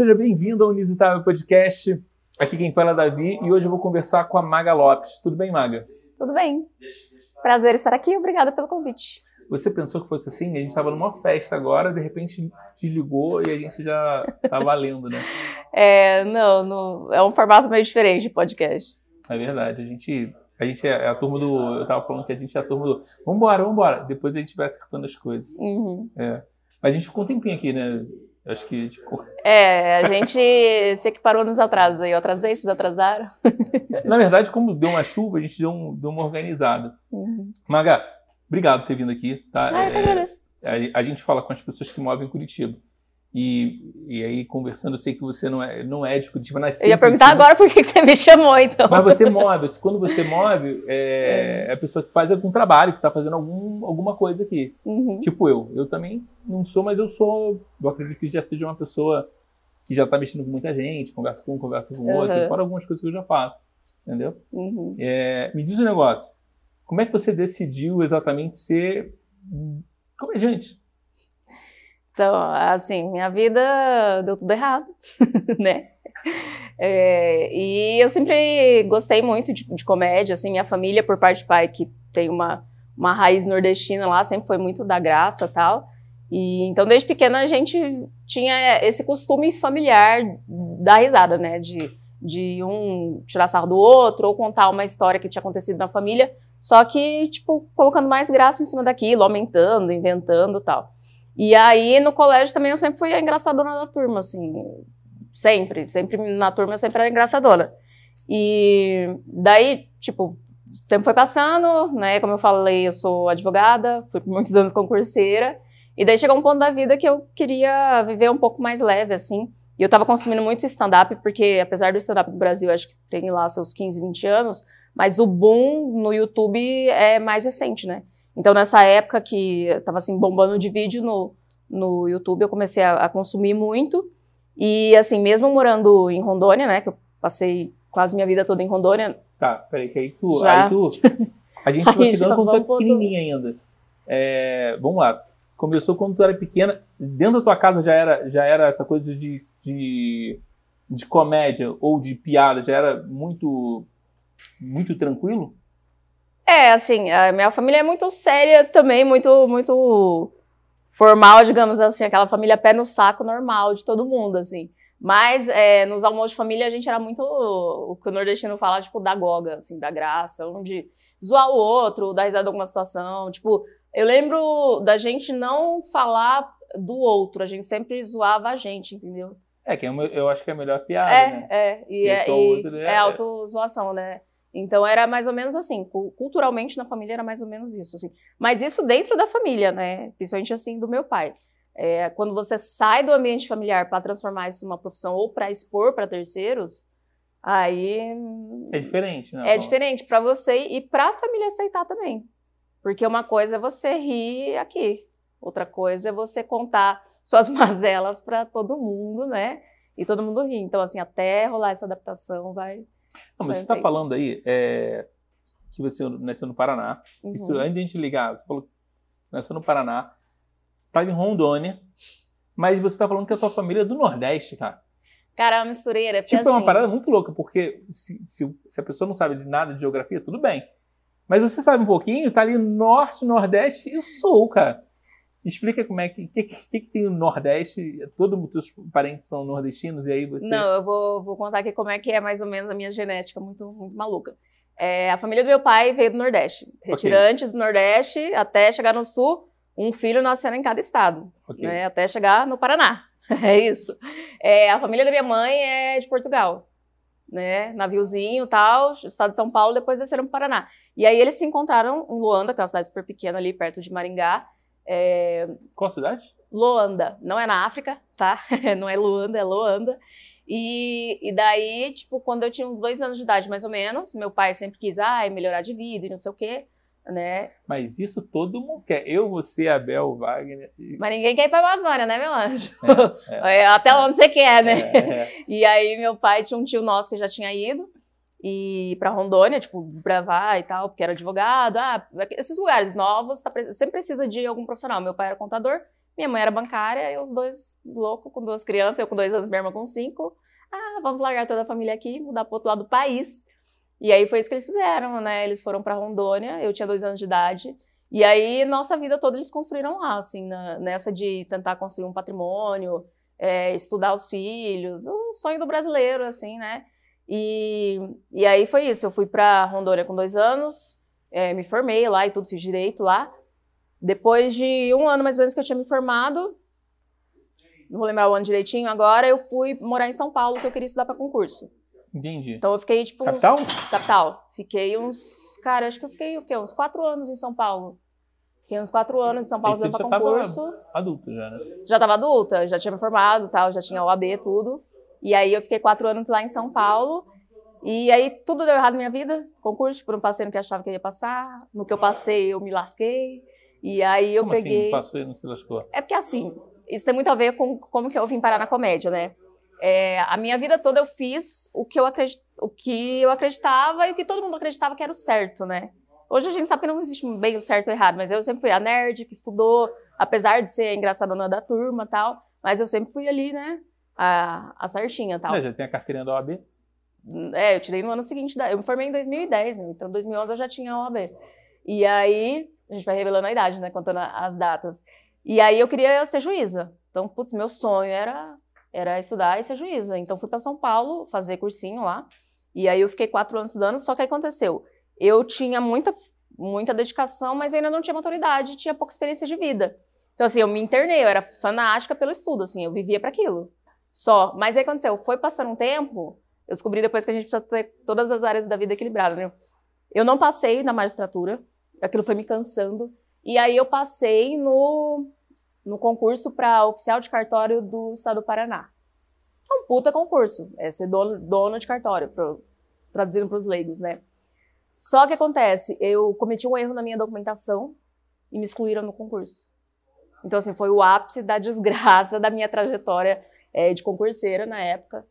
Seja bem-vindo ao Inusitável Podcast. Aqui quem fala é Davi e hoje eu vou conversar com a Maga Lopes. Tudo bem, Maga? Tudo bem. Prazer estar aqui. Obrigada pelo convite. Você pensou que fosse assim? A gente estava numa festa agora, de repente desligou e a gente já tá valendo, né? É, não, não, é um formato meio diferente de podcast. É verdade. A gente, a gente é a turma do. Eu tava falando que a gente é a turma do. Vambora, vambora. Depois a gente vai acertando as coisas. Uhum. É. Mas a gente ficou um tempinho aqui, né? Acho que tipo... É, a gente se equiparou nos atrasos aí. Eu atrasei, vocês atrasaram. Na verdade, como deu uma chuva, a gente deu, um, deu uma organizada. Uhum. Maga, obrigado por ter vindo aqui. Tá? Ah, eu. É, a, a gente fala com as pessoas que movem Curitiba. E, e aí, conversando, eu sei que você não é, não é de Curitiba, nasceu Eu ia perguntar Curitiba, agora por que você me chamou, então. Mas você move. Quando você move, é, é a pessoa que faz algum trabalho, que está fazendo algum, alguma coisa aqui. Uhum. Tipo eu. Eu também não sou, mas eu sou. Eu acredito que já seja uma pessoa que já está mexendo com muita gente, conversa com um, conversa com outro, Uhum. fora algumas coisas que eu já faço. Entendeu? Uhum. É, me diz um negócio. Como é que você decidiu exatamente ser comediante? Então, assim, minha vida deu tudo errado, né? É, e eu sempre gostei muito de, de comédia, assim, minha família, por parte de pai, que tem uma, uma raiz nordestina lá, sempre foi muito da graça tal. E, então, desde pequena, a gente tinha esse costume familiar da risada, né? De, de um tirar sarro do outro, ou contar uma história que tinha acontecido na família, só que, tipo, colocando mais graça em cima daquilo, aumentando, inventando tal. E aí, no colégio também, eu sempre fui a engraçadona da turma, assim. Sempre. Sempre na turma, eu sempre era engraçadona. E daí, tipo, o tempo foi passando, né? Como eu falei, eu sou advogada, fui por muitos anos concurseira. E daí chegou um ponto da vida que eu queria viver um pouco mais leve, assim. E eu tava consumindo muito stand-up, porque apesar do stand-up no Brasil, acho que tem lá seus 15, 20 anos, mas o boom no YouTube é mais recente, né? Então, nessa época que eu tava assim, bombando de vídeo no, no YouTube, eu comecei a, a consumir muito. E assim, mesmo morando em Rondônia, né? Que eu passei quase minha vida toda em Rondônia. Tá, peraí, que aí tu. Já. Aí tu a gente gente chegando quando tu era voltando. pequenininha ainda. É, vamos lá. Começou quando tu era pequena. Dentro da tua casa já era, já era essa coisa de, de, de comédia ou de piada, já era muito, muito tranquilo? É, assim, a minha família é muito séria também, muito, muito formal, digamos assim, aquela família pé no saco normal de todo mundo, assim. Mas é, nos almoços de família a gente era muito o que o nordestino fala, tipo, da goga, assim, da graça, onde zoar o outro, dar risada de alguma situação. Tipo, eu lembro da gente não falar do outro, a gente sempre zoava a gente, entendeu? É, que é uma- eu acho que é a melhor piada, É, né? é, e E é, e outro, né? é autozoação, né? Então era mais ou menos assim, cu- culturalmente na família era mais ou menos isso, assim. Mas isso dentro da família, né? Principalmente assim do meu pai. É, quando você sai do ambiente familiar para transformar isso numa profissão ou para expor para terceiros, aí É diferente, né? é diferente para você e para a família aceitar também. Porque uma coisa é você rir aqui, outra coisa é você contar suas mazelas para todo mundo, né? E todo mundo rir. Então, assim, até rolar essa adaptação vai. Não, mas você está vai. falando aí é, que você nasceu no Paraná. Uhum. Isso antes de a gente ligar, você falou que nasceu no Paraná, estava em Rondônia, mas você está falando que a tua família é do Nordeste, cara. Cara, é uma mistureira. Tipo, é uma assim, parada muito louca, porque se, se, se a pessoa não sabe de nada de geografia, tudo bem. Mas você sabe um pouquinho, tá ali Norte, Nordeste e Sul, cara. Explica como é que, que, que, que tem o Nordeste, todo os teus parentes são nordestinos e aí você... Não, eu vou, vou contar aqui como é que é mais ou menos a minha genética, muito, muito maluca. É, a família do meu pai veio do Nordeste. Retirantes do Nordeste até chegar no Sul, um filho nascendo em cada estado. Ok. né, até chegar no Paraná. É isso. É, a família da minha mãe é de Portugal, né? Naviozinho e tal, estado de São Paulo, depois desceram para o Paraná. E aí eles se encontraram em Luanda, que é uma cidade super pequena ali perto de Maringá. É, Qual cidade? Luanda, não é na África, tá? Não é Luanda, é Luanda. E, e daí, tipo, quando eu tinha uns dois anos de idade, mais ou menos, meu pai sempre quis, ai, melhorar de vida e não sei o quê, né? Mas isso todo mundo quer. Eu, você, Abel, Wagner. e- Mas ninguém quer ir pra Amazônia, né, meu anjo? É, É, até onde você quer, né? é, é. E aí meu pai tinha um tio nosso que já tinha ido e para Rondônia, tipo, desbravar e tal, porque era advogado. Ah, esses lugares novos, tá pre- sempre precisa de algum profissional. Meu pai era contador, Minha mãe era bancária, e os dois loucos com duas crianças, eu com dois anos, minha irmã com cinco. Ah, vamos largar toda a família aqui, mudar para outro lado do país. E aí foi isso que eles fizeram, né? Eles foram para Rondônia, eu tinha dois anos de idade. E aí, nossa vida toda eles construíram lá, assim, na, nessa de tentar construir um patrimônio, é, estudar os filhos, o sonho do brasileiro, assim, né? E, e aí foi isso, eu fui para Rondônia com dois anos, é, me formei lá e tudo, fiz direito lá. Depois de um ano mais ou menos que eu tinha me formado, não vou lembrar o ano direitinho agora, eu fui morar em São Paulo, que eu queria estudar para concurso. Entendi. Então eu fiquei, tipo, Capital? uns... Capital. Fiquei uns... Cara, acho que eu fiquei, o quê? Uns quatro anos em São Paulo. Fiquei uns quatro anos em São Paulo estudando pra concurso. tava adulto já, né? Já tava adulta, já tinha me formado tal, já tinha OAB, tudo. E aí eu fiquei quatro anos lá em São Paulo. E aí tudo deu errado na minha vida. Concurso, tipo, não passei no que eu achava que eu ia passar. No que eu passei, eu me lasquei. E aí eu Como peguei... assim? Passou e não se lascou? É porque assim, isso tem muito a ver com como que eu vim parar na comédia, né? É, a minha vida toda eu fiz o que eu, acredit... o que eu acreditava e o que todo mundo acreditava que era o certo, né? Hoje a gente sabe que não existe bem o certo e o errado, mas eu sempre fui a nerd que estudou, apesar de ser a engraçadona da turma tal, mas eu sempre fui ali, né? A, a certinha tal. É, já tem a carteirinha da OAB? É, eu tirei no ano seguinte, da... eu me formei em 2010, né? então em 2011 eu já tinha a OAB. E aí, a gente vai revelando a idade, né, contando as datas. E aí eu queria ser juíza. Então, putz, meu sonho era era estudar e ser juíza. Então fui para São Paulo fazer cursinho lá. E aí eu fiquei quatro anos estudando. Só que aconteceu, eu tinha muita muita dedicação, mas ainda não tinha maturidade, tinha pouca experiência de vida. Então assim, eu me internei, eu era fanática pelo estudo, assim, eu vivia para aquilo. Só. Mas aí aconteceu, foi passando um tempo, eu descobri depois que a gente precisa ter todas as áreas da vida equilibradas, né? Eu não passei na magistratura, aquilo foi me cansando. E aí eu passei no, no concurso para oficial de cartório do estado do Paraná. É um puta concurso, é ser dono, dono de cartório, pro, traduzindo para os leigos, né? Só que acontece, eu cometi um erro na minha documentação e me excluíram no concurso. Então, assim, foi o ápice da desgraça da minha trajetória é, de concurseira na época.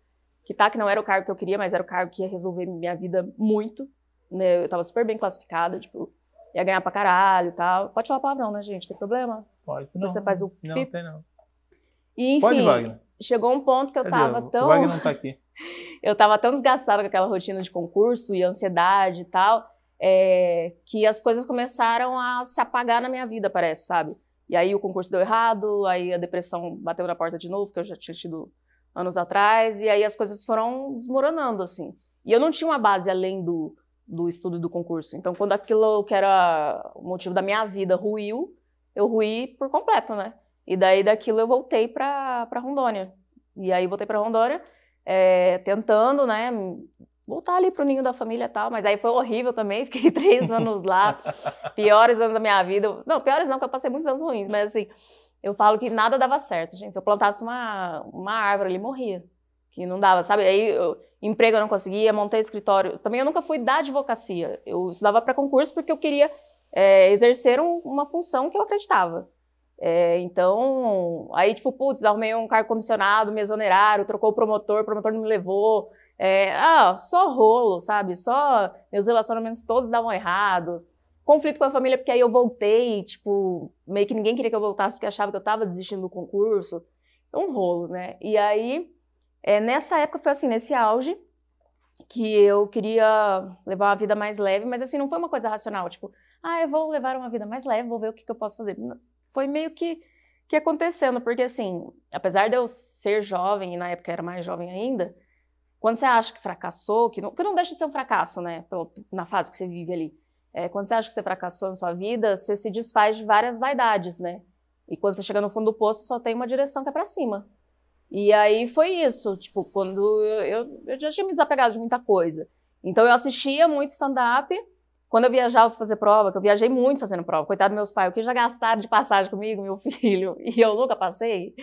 Que tá, que não era o cargo que eu queria, mas era o cargo que ia resolver minha vida muito. Né? Eu tava super bem classificada, tipo, ia ganhar pra caralho e tal. Pode falar palavrão, né, gente? Tem problema? Pode. Não, Você faz o Não, pip. tem não. E, enfim, Pode, Wagner. chegou um ponto que eu Cadê? tava O tão... Wagner não tá aqui. eu tava tão desgastada com aquela rotina de concurso e ansiedade e tal, é, que as coisas começaram a se apagar na minha vida, parece, sabe? E aí o concurso deu errado, aí a depressão bateu na porta de novo, que eu já tinha tido anos atrás, e aí as coisas foram desmoronando, assim. E eu não tinha uma base além do, do estudo do concurso. Então, quando aquilo que era o motivo da minha vida ruiu, eu ruí por completo, né? E daí daquilo eu voltei pra Rondônia. E aí voltei pra Rondônia, é, tentando, né, voltar ali pro ninho da família e tal, mas aí foi horrível também, fiquei três anos lá, piores anos da minha vida. Não, piores não, porque eu passei muitos anos ruins, mas assim, eu falo que nada dava certo, gente. Se eu plantasse uma, uma árvore ali, morria. Que não dava, sabe? Aí, eu, emprego eu não conseguia, montei escritório. Também eu nunca fui da advocacia. Eu estudava para concurso porque eu queria é, exercer um, uma função que eu acreditava. É, então, aí, tipo, putz, arrumei um cargo comissionado, me exoneraram, trocou o promotor, o promotor não me levou. É, ah, só rolo, sabe? Só meus relacionamentos todos davam errado. Conflito com a família, porque aí eu voltei, tipo, meio que ninguém queria que eu voltasse porque achava que eu tava desistindo do concurso. Um rolo, né? E aí, é, nessa época foi assim, nesse auge, que eu queria levar uma vida mais leve, mas assim, não foi uma coisa racional, tipo, ah, eu vou levar uma vida mais leve, vou ver o que, que eu posso fazer. Foi meio que, que acontecendo, porque assim, apesar de eu ser jovem, e na época eu era mais jovem ainda, quando você acha que fracassou, que não, que não deixa de ser um fracasso, né, na fase que você vive ali, é, quando você acha que você fracassou na sua vida, você se desfaz de várias vaidades, né, e quando você chega no fundo do poço, só tem uma direção que é pra cima. E aí foi isso, tipo, quando eu, eu, eu já tinha me desapegado de muita coisa. Então eu assistia muito stand-up, quando eu viajava para fazer prova, que eu viajei muito fazendo prova, coitado dos meus pais, o que já gastaram de passagem comigo, meu filho, e eu nunca passei.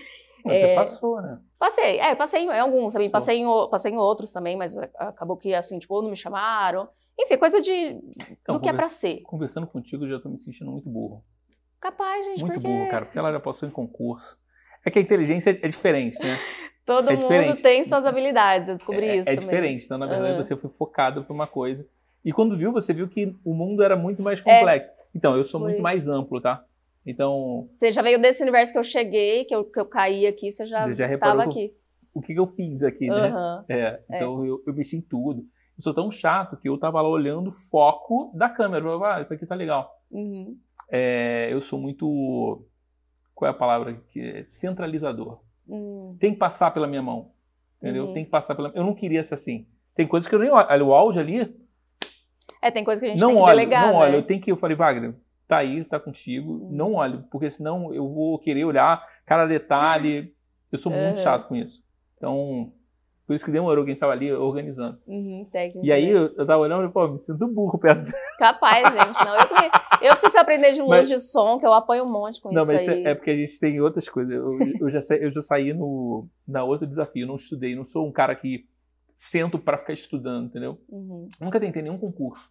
Mas Você passou, né? Passei, é, passei em alguns também, passei em, passei em outros também, mas acabou que assim, tipo, ou não me chamaram. Enfim, coisa de Então, do que é pra ser. Conversando contigo, eu já tô me sentindo muito burro. Capaz, gente, Muito porque burro, cara, porque ela já passou em concurso. É que a inteligência é diferente, né? todo é mundo diferente. tem suas habilidades, eu descobri é, isso é também. diferente. Então, na verdade, Aham. você foi focado para uma coisa. E quando viu, você viu que o mundo era muito mais É. complexo. Então, eu sou Foi. muito mais amplo, tá? Então. Você já veio desse universo que eu cheguei, que eu, que eu caí aqui, você já, estava aqui. O que, que eu fiz aqui, né? É, então é. Eu, eu mexi em tudo. Eu sou tão chato que eu tava lá olhando o foco da câmera. Ah, isso aqui tá legal. Uhum. É, eu sou muito. Qual é a palavra? Que centralizador. Uhum. Tem que passar pela minha mão. Entendeu? Uhum. Tem que passar pela. Eu não queria ser assim. Tem coisas que eu nem olho. O áudio ali. É, tem coisas que a gente não tem que olho, delegar. Não né? olho. Eu tenho que. Eu falei, Wagner, tá aí, tá contigo. Uhum. Não olho. Porque senão eu vou querer olhar cada detalhe. Eu sou muito chato com isso. Então, por isso que demorou quem estava ali organizando. Uhum, e aí eu, eu tava olhando e pô, me sinto burro perto. Capaz, gente. Não, eu, eu preciso aprender de luz mas, de som, que eu apanho um monte com não, isso. Não, mas aí. É, porque a gente tem outras coisas. Eu, eu, já, saí, eu já saí no, na outro desafio, eu não estudei, não sou um cara que sento para ficar estudando, entendeu? Uhum. Nunca tentei nenhum concurso.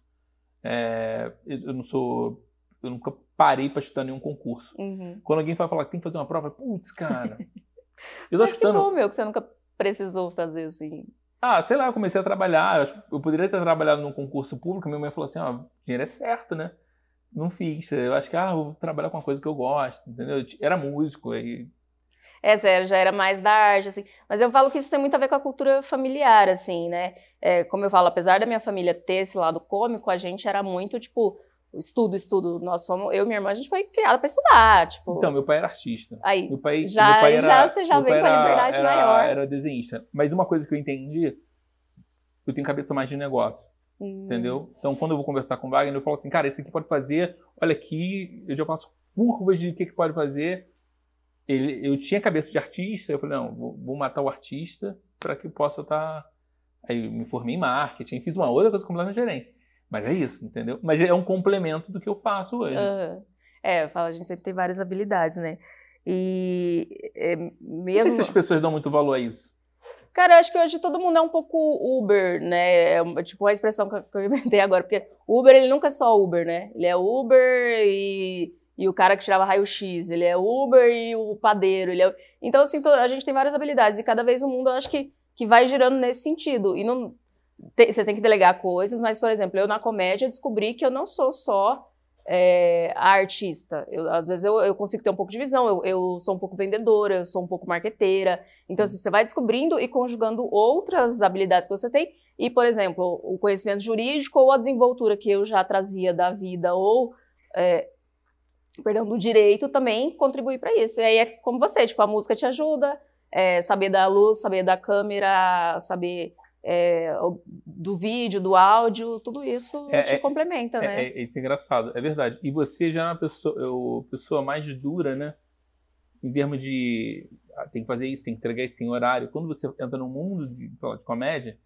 É, eu não sou. Eu nunca parei para estudar nenhum concurso. Uhum. Quando alguém vai falar que tem que fazer uma prova, putz, cara. Eu tô Mas estudando. Que bom, meu, que você nunca precisou fazer assim? Ah, sei lá, eu comecei a trabalhar. Eu poderia ter trabalhado num concurso público. Minha mãe falou assim: ó, dinheiro é certo, né? Não fiz. Eu acho que, ah, vou trabalhar com uma coisa que eu gosto, entendeu? Eu era músico aí. É sério, já era mais da arte, assim. Mas eu falo que isso tem muito a ver com a cultura familiar, assim, né? É, como eu falo, apesar da minha família ter esse lado cômico, a gente era muito, tipo, estudo, estudo. Nós fomos, eu e minha irmã, a gente foi criada para estudar, tipo. Então, meu pai era artista. Aí, meu pai, já, meu pai era, já você já vem com a liberdade era, maior. Era desenhista. Mas uma coisa que eu entendi, eu tenho cabeça mais de negócio. Hum. Entendeu? Então, quando eu vou conversar com o Wagner, eu falo assim, cara, isso aqui pode fazer, olha aqui, eu já faço curvas de o que, que pode fazer. Ele, eu tinha cabeça de artista, eu falei, não, vou, vou matar o artista para que possa estar. Tá... Aí eu me formei em marketing, fiz uma outra coisa completamente diferente. Mas é isso, entendeu? Mas é um complemento do que eu faço hoje. Uhum. É, eu falo, a gente sempre tem várias habilidades, né? E é, mesmo. Não sei se as pessoas dão muito valor a isso. Cara, eu acho que hoje todo mundo é um pouco Uber, né? É tipo a expressão que eu inventei agora, porque Uber ele nunca é só Uber, né? Ele é Uber e, e o cara que tirava raio-x, ele é Uber e o padeiro, ele é... Então, assim, a gente tem várias habilidades e cada vez o mundo eu acho que, que vai girando nesse sentido. E não, você tem que delegar coisas, mas, por exemplo, eu na comédia descobri que eu não sou só é, a artista. Eu, às vezes eu, eu, consigo ter um pouco de visão, eu, eu, sou um pouco vendedora, eu sou um pouco marqueteira. Sim. Então, assim, você vai descobrindo e conjugando outras habilidades que você tem. E, por exemplo, o conhecimento jurídico ou a desenvoltura que eu já trazia da vida ou, é, perdão, do direito também contribui para isso. E aí é como você, tipo, a música te ajuda, é, saber da luz, saber da câmera, saber é, do vídeo, do áudio, tudo isso é, te é, complementa, é, né? É, isso é engraçado, é verdade. E você já é uma pessoa, eu, pessoa mais dura, né? Em termos de ah, tem que fazer isso, tem que entregar isso em horário. Quando você entra no mundo de, de comédia,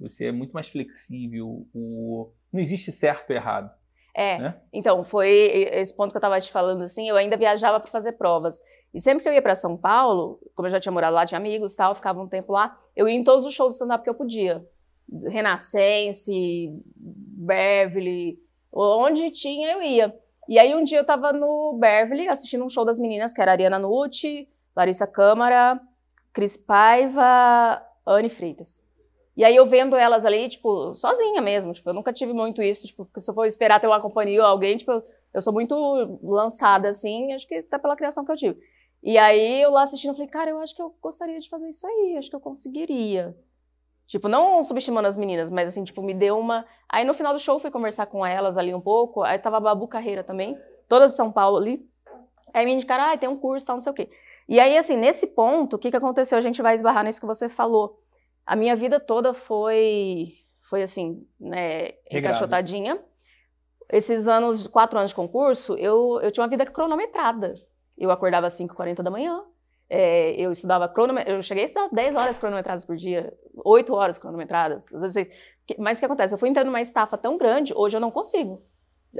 você é muito mais flexível. O, não existe certo e errado. É, né? então, foi esse ponto que eu estava te falando, assim, eu ainda viajava para fazer provas. E sempre que eu ia para São Paulo, como eu já tinha morado lá, tinha amigos e tal, ficava um tempo lá, eu ia em todos os shows de stand-up que eu podia. Renascense, Beverly, onde tinha eu ia. E aí um dia eu tava no Beverly assistindo um show das meninas, que era Ariana Nucci, Larissa Câmara, Cris Paiva, Anne Freitas. E aí eu vendo elas ali, tipo, sozinha mesmo, tipo, eu nunca tive muito isso, tipo, se eu for esperar ter uma companhia ou alguém, tipo, eu sou muito lançada assim, acho que até pela criação que eu tive. E aí eu lá assistindo, eu falei, cara, eu acho que eu gostaria de fazer isso aí, acho que eu conseguiria. Tipo, não subestimando as meninas, mas assim, tipo, me deu uma. Aí no final do show fui conversar com elas ali um pouco, aí tava a Babu Carreira também, toda de São Paulo ali. Aí me indicaram, ah, tem um curso, tal, não sei o quê. E aí, assim, nesse ponto, o que, que aconteceu? A gente vai esbarrar nisso que você falou. A minha vida toda foi, foi assim, né, encaixotadinha. Esses anos, quatro anos de concurso, eu, eu tinha uma vida cronometrada. Eu acordava às 5h40 da manhã, é, eu estudava cronometrado, eu cheguei a estudar 10 horas cronometradas por dia, 8 horas cronometradas. Às vezes, mas o que acontece? Eu fui entrando numa estafa tão grande, hoje eu não consigo.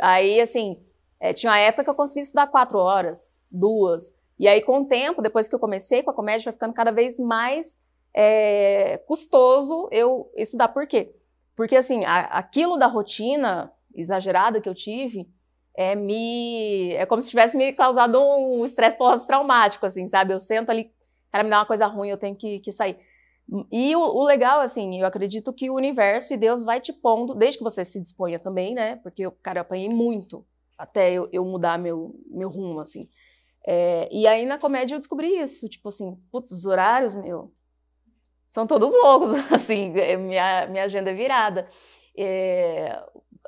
Aí, assim, é, tinha uma época que eu conseguia estudar 4 horas, duas. E aí, com o tempo, depois que eu comecei com a comédia, foi ficando cada vez mais é, custoso eu estudar. Por quê? Porque, assim, a, aquilo da rotina exagerada que eu tive, é, me, é como se tivesse me causado um estresse pós-traumático, assim, sabe? Eu sento ali, cara, me dá uma coisa ruim, eu tenho que, que sair. E o, o, legal, assim, eu acredito que o universo e Deus vai te pondo, desde que você se disponha também, né? Porque, cara, eu apanhei muito. até eu, eu mudar meu, meu rumo, assim. É, e aí na comédia eu descobri isso, tipo assim, putz, os horários, meu, são todos loucos, assim, é, minha, minha agenda é virada. É,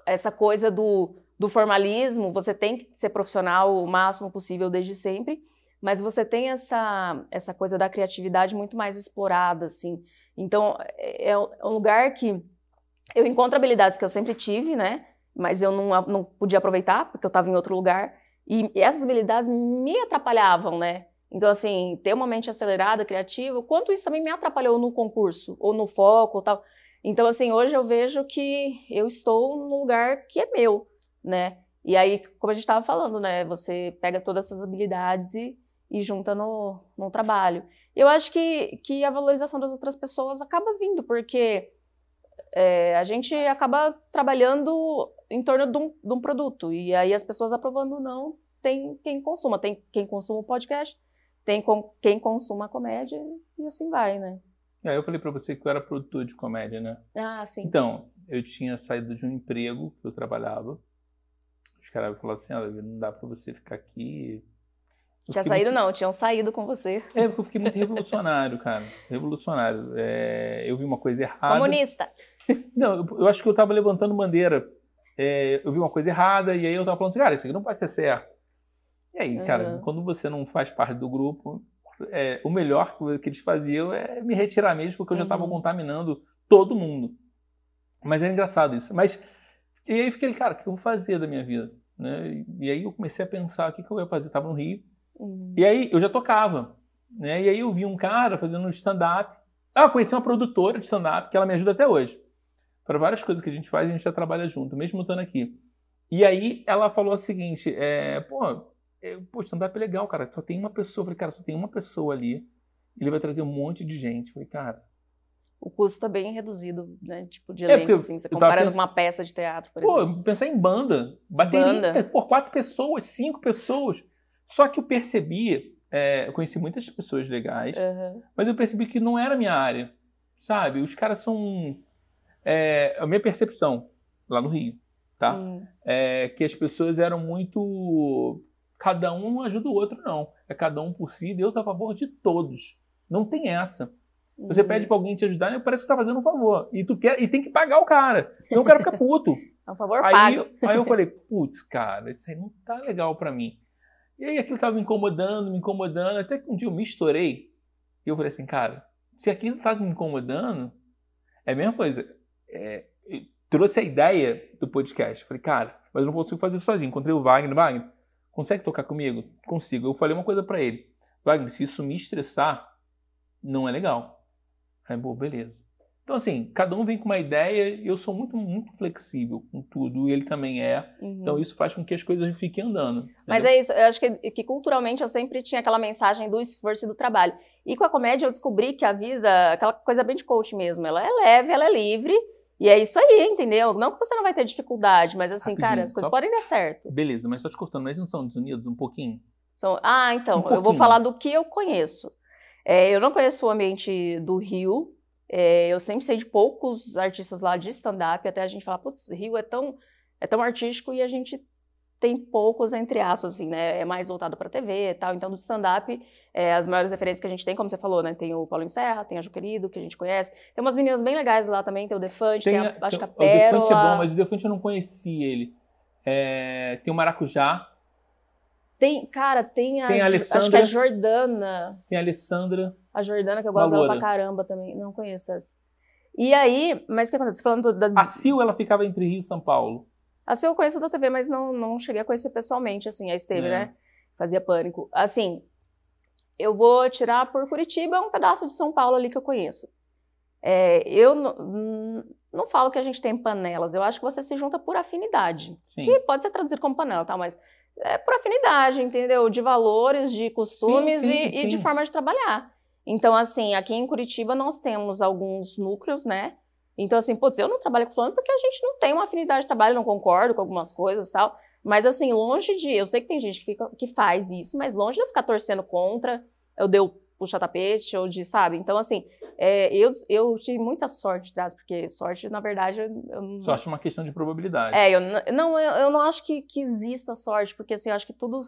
essa coisa do, do formalismo, você tem que ser profissional o máximo possível desde sempre, mas você tem essa, essa coisa da criatividade muito mais explorada, assim. Então, é, é um lugar que eu encontro habilidades que eu sempre tive, né? Mas eu não, não podia aproveitar, porque eu estava em outro lugar. E essas habilidades me atrapalhavam, né? Então, assim, ter uma mente acelerada, criativa, quanto isso também me atrapalhou no concurso, ou no foco, ou tal. Então, assim, hoje eu vejo que eu estou num lugar que é meu, né? E aí, como a gente estava falando, né? Você pega todas essas habilidades e, e junta no, no trabalho. Eu acho que, que a valorização das outras pessoas acaba vindo, porque é, a gente acaba trabalhando em torno de um, de um, produto. E aí as pessoas aprovando ou não, tem quem consuma. Tem quem consuma o podcast, tem com, quem consuma a comédia e assim vai, né? É, eu falei para você que eu era produtor de comédia, né? Ah, sim. Então, eu tinha saído de um emprego que eu trabalhava. Os caras falaram assim, ah, não dá para você ficar aqui tinha saído, muito... não, tinham saído com você. É, porque eu fiquei muito revolucionário, cara. Revolucionário. É, eu vi uma coisa errada. Comunista. Não, eu, eu acho que eu tava levantando bandeira. É, eu vi uma coisa errada e aí eu tava falando assim, cara, isso aqui não pode ser certo. E aí, uhum. cara, quando você não faz parte do grupo, é, o melhor que eles faziam é me retirar mesmo, porque eu já estava uhum. contaminando todo mundo. Mas é engraçado isso. Mas, e aí fiquei, cara, o que eu vou fazer da minha vida? Né? E aí eu comecei a pensar o que, que eu ia fazer. Estava no Rio, Uhum. E aí eu já tocava. Né? E aí eu vi um cara fazendo um stand-up. Ah, conheci uma produtora de stand-up que ela me ajuda até hoje. Para várias coisas que a gente faz, a gente já trabalha junto, mesmo estando aqui. E aí ela falou o seguinte: é, pô, é, pô, stand-up é legal, cara. Só tem uma pessoa. Eu falei, cara, só tem uma pessoa ali. Ele vai trazer um monte de gente. Eu falei, cara. O custo está bem reduzido, né? Tipo, de é, elenco, é assim. Você comparando uma peça de teatro, por pô, exemplo. pensar em banda. Bateria, banda. por quatro pessoas, cinco pessoas. Só que eu percebi, é, eu conheci muitas pessoas legais, uhum. mas eu percebi que não era a minha área, sabe? Os caras são. É, a minha percepção, lá no Rio, tá? É que as pessoas eram muito. Cada um ajuda o outro, não. É cada um por si, Deus a favor de todos. Não tem essa. Você uhum. pede pra alguém te ajudar, e parece que tá fazendo um favor. E tu quer, e tem que pagar o cara. Senão o cara fica puto. É um favor aí, pago. Aí eu falei, putz, cara, isso aí não tá legal para mim. E aí aquilo estava me incomodando, me incomodando, até que um dia eu me estourei. E eu falei assim, cara, se aquilo está me incomodando, é a mesma coisa. É, trouxe a ideia do podcast. Falei, cara, mas eu não consigo fazer sozinho. Encontrei o Wagner. Wagner, consegue tocar comigo? Consigo. Eu falei uma coisa para ele. Wagner, se isso me estressar, não é legal. Aí, pô, beleza. Então, assim, cada um vem com uma ideia e eu sou muito, muito flexível com tudo, e ele também é. Uhum. Então, isso faz com que as coisas fiquem andando. Entendeu? Mas é isso, eu acho que, que culturalmente eu sempre tinha aquela mensagem do esforço e do trabalho. E com a comédia eu descobri que a vida, aquela coisa bem de coach mesmo, ela é leve, ela é livre, e é isso aí, entendeu? Não que você não vai ter dificuldade, mas assim, Rapidinho, cara, as coisas só... podem dar certo. Beleza, mas só te cortando, mas não são desunidos um pouquinho? São... Ah, então, um eu vou falar do que eu conheço. É, eu não conheço o ambiente do Rio, é, eu sempre sei de poucos artistas lá de stand-up, até a gente falar, putz, Rio é tão, é tão artístico e a gente tem poucos, entre aspas, assim, né? É mais voltado para TV e tal. Então, do stand-up, é, as maiores referências que a gente tem, como você falou, né? Tem o Paulo Serra, tem a Ju Querido, que a gente conhece. Tem umas meninas bem legais lá também, tem o Defante, tem, tem a, acho que a Pérola. O Defante é bom, mas o Defante eu não conheci ele. É, tem o Maracujá. Tem, cara, tem a, tem a Alessandra, acho que a Jordana. Tem a Alessandra. A Jordana, que eu gosto dela pra caramba também. Não conheço essa. E aí, mas o que acontece? Falando da... A Sil, ela ficava entre Rio e São Paulo. A Sil eu conheço da TV, mas não, não cheguei a conhecer pessoalmente, assim, a Esteve, é. né? Fazia pânico. Assim, eu vou tirar por Curitiba, é um pedaço de São Paulo ali que eu conheço. É, eu não falo que a gente tem panelas, eu acho que você se junta por afinidade. Sim. Que pode ser traduzido como panela, tá? Mas é por afinidade, entendeu? De valores, de costumes sim, sim, e, e de forma de trabalhar. Então, assim, aqui em Curitiba nós temos alguns núcleos, né? Então, assim, putz, eu não trabalho com fulano porque a gente não tem uma afinidade de trabalho, não concordo com algumas coisas e tal. Mas, assim, longe de. Eu sei que tem gente que, fica, que faz isso, mas longe de eu ficar torcendo contra, eu deu puxar tapete ou de, sabe? Então, assim, é, eu, eu tive muita sorte atrás, porque sorte, na verdade, eu. Sorte é uma questão de probabilidade. É, eu não, eu, eu não acho que, que exista sorte, porque, assim, eu acho que tudo...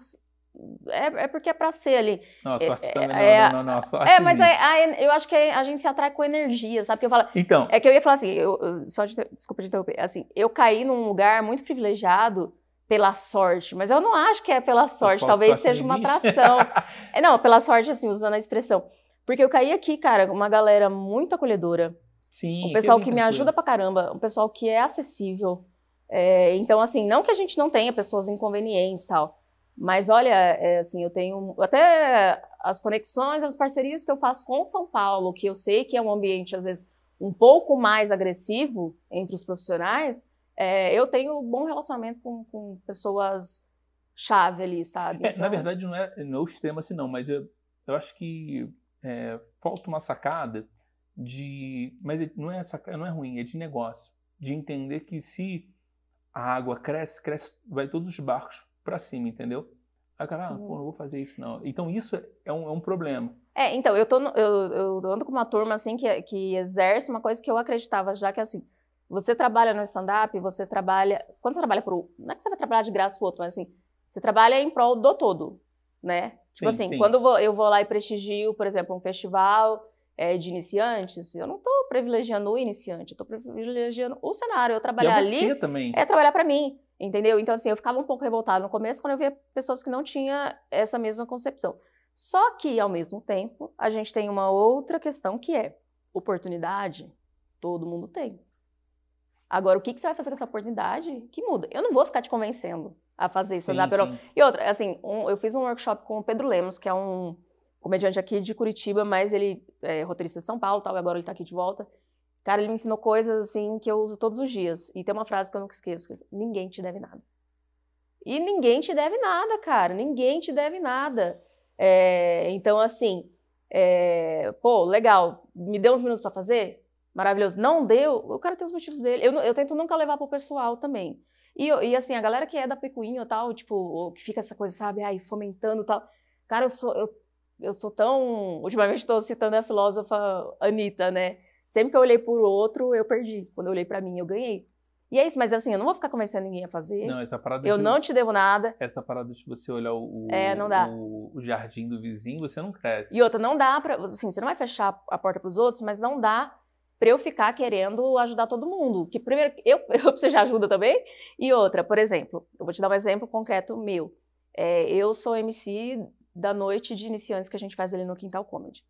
É, é porque é pra ser ali. Não, a sorte é, também não, é, não, não, não, a sorte É, mas a, eu acho que a gente se atrai com energia, sabe? Porque eu falo, Então, é que eu ia falar assim, eu, eu- só de, desculpa de interromper, assim, eu caí num lugar muito privilegiado pela sorte, mas eu não acho que é pela sorte, talvez sorte seja uma atração. É, não, pela sorte, assim, usando a expressão. Porque eu caí aqui, cara, uma galera muito acolhedora, sim. um pessoal bem que me ajuda pra caramba, um pessoal que é acessível. É, então, assim, não que a gente não tenha pessoas inconvenientes e tal, mas olha, é, assim, eu tenho até as conexões, as parcerias que eu faço com São Paulo, que eu sei que é um ambiente, às vezes, um pouco mais agressivo entre os profissionais, é, eu tenho um bom relacionamento com, com pessoas chave ali, sabe? É, Então, na verdade, não é, não é o extremo assim, não, mas eu, eu acho que é, falta uma sacada de. Mas não é, saca- não é ruim, é de negócio. De entender que se a água cresce, cresce, vai todos os barcos para cima, entendeu? Aí o cara, ah, pô, não vou fazer isso, não. Então isso é um, é um problema. É, então, eu, tô no- eu, eu ando com uma turma, assim, que, que exerce uma coisa que eu acreditava já, que é assim, você trabalha no stand-up, você trabalha... Quando você trabalha pro... Não é que você vai trabalhar de graça pro outro, mas assim, você trabalha em prol do todo, né? Tipo Sim, assim, sim. quando eu vou, eu vou lá e prestigio, por exemplo, um festival é, de iniciantes, eu não tô privilegiando o iniciante, eu tô privilegiando o cenário. Eu E trabalhar é ali também. é trabalhar pra mim, entendeu? Então, assim, eu ficava um pouco revoltada no começo quando eu via pessoas que não tinham essa mesma concepção. Só que, ao mesmo tempo, a gente tem uma outra questão que é oportunidade, todo mundo tem. Agora, o que, que você vai fazer com essa oportunidade? Que muda. Eu não vou ficar te convencendo a fazer isso. Sim. E outra, assim, um- eu fiz um workshop com o Pedro Lemos, que é um comediante aqui de Curitiba, mas ele é roteirista de São Paulo, tal, e agora ele tá aqui de volta. Cara, ele me ensinou coisas assim que eu uso todos os dias. E tem uma frase que eu nunca esqueço: ninguém te deve nada. E ninguém te deve nada, cara. Ninguém te deve nada. É, então, assim, é, pô, legal. Me deu uns minutos pra fazer? Maravilhoso. Não deu? O cara tem os motivos dele. Eu, eu tento nunca levar pro pessoal também. E, e, assim, a galera que é da Picuinha e tal, tipo, ou que fica essa coisa, sabe, ai, fomentando tal. Cara, eu sou, eu, eu sou tão. Ultimamente estou citando a filósofa Anitta, né? Sempre que eu olhei por outro, eu perdi. Quando eu olhei pra mim, eu ganhei. E é isso, mas assim, eu não vou ficar convencendo ninguém a fazer. Não, essa parada eu de, não te devo nada. Essa parada de você olhar o, o- É, o, o jardim do vizinho, você não cresce. E outra, não dá pra. Assim, você não vai fechar a porta pros outros, mas não dá pra eu ficar querendo ajudar todo mundo. Que primeiro, eu, eu preciso de ajuda também. E outra, por exemplo, eu vou te dar um exemplo concreto meu. É, eu sou MC da noite de iniciantes que a gente faz ali no Quintal Comedy.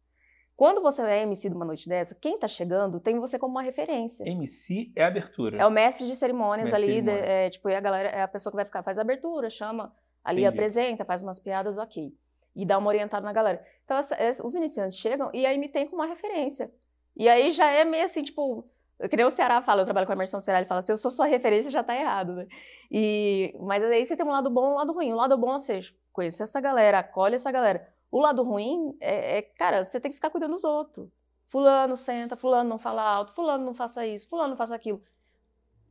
Quando você é MC de uma noite dessa, quem tá chegando tem você como uma referência. MC é abertura. É o mestre de cerimônias Mestre de ali, de- cerimônia. é, tipo, e a galera é a pessoa que vai ficar, faz a abertura, chama, ali Entendi. apresenta, faz umas piadas, ok. E dá uma orientada na galera. Então, os iniciantes chegam e aí me tem como uma referência. E aí já é meio assim, tipo, que nem o Ceará fala, eu trabalho com a imersão do Ceará, ele fala, se eu sou sua referência, já tá errado, né? E, mas aí você tem um lado bom e um lado ruim. O lado bom é você conhecer essa galera, acolhe essa galera. O lado ruim é, é, cara, você tem que ficar cuidando dos outros. Fulano senta, fulano não fala alto, fulano não faça isso, fulano não faça aquilo.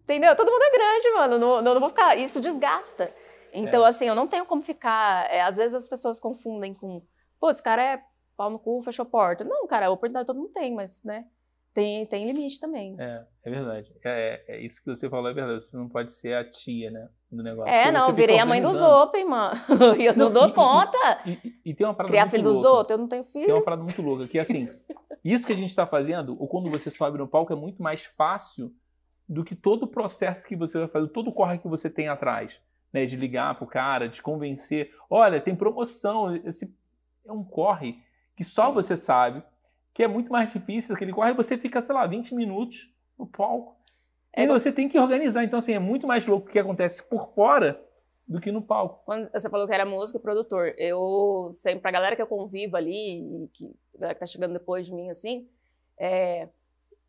Entendeu? Todo mundo é grande, mano. Não, não, não vou ficar. Isso desgasta. Então, É. assim, eu não tenho como ficar. é, às vezes as pessoas confundem com. Pô, esse cara é pau no cu, fechou a porta. Não, cara, a oportunidade todo mundo tem, mas, né? Tem, tem limite também. É, é verdade. É, é isso que você falou, é verdade. Você não pode ser a tia, né? Do negócio. É, Porque não, eu virei a mãe dos open, mano. E eu não, Não, dou e- conta. E, e- tem uma parada Criar filho dos outros, eu não tenho Tem filho. uma parada muito louca, que assim, isso que a gente tá fazendo, ou quando você sobe no palco, é muito mais fácil do que todo o processo que você vai fazer, todo o corre que você tem atrás, né? De ligar pro cara, de convencer. Olha, tem promoção. Esse é um corre que só você sabe, que é muito mais difícil. Aquele corre, você fica, sei lá, 20 minutos no palco. É, e você tem que organizar. Então, assim, é muito mais louco o que acontece por fora do que no palco. Quando você falou que era músico e produtor, eu sempre, pra galera que eu convivo ali, que, a galera que tá chegando depois de mim, assim, é,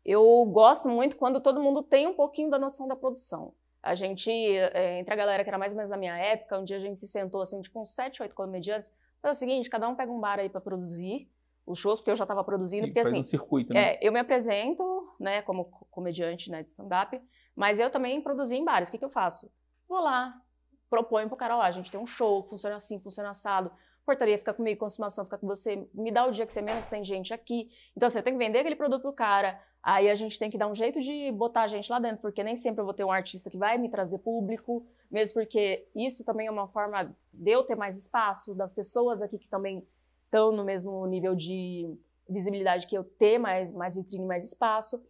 eu gosto muito quando todo mundo tem um pouquinho da noção da produção. A gente, é, entre a galera que era mais ou menos da minha época, um dia a gente se sentou, assim, tipo, uns sete, oito comediantes, foi o seguinte, cada um pega um bar aí pra produzir os shows, porque eu já tava produzindo, E porque faz assim, um circuito, né? é, eu me apresento, né, como co- comediante né, de stand-up, mas eu também produzi em bares. O que, que eu faço? Vou lá, proponho pro cara, ó, a gente tem um show, funciona assim, funciona assado. portaria fica comigo, consumação fica com você, me dá o dia que você menos tem gente aqui. Então você tem que vender aquele produto pro cara. Aí a gente tem que dar um jeito de botar a gente lá dentro, porque nem sempre eu vou ter um artista que vai me trazer público, mesmo porque isso também é uma forma de eu ter mais espaço, das pessoas aqui que também estão no mesmo nível de visibilidade que eu ter mais, mais vitrine, mais espaço.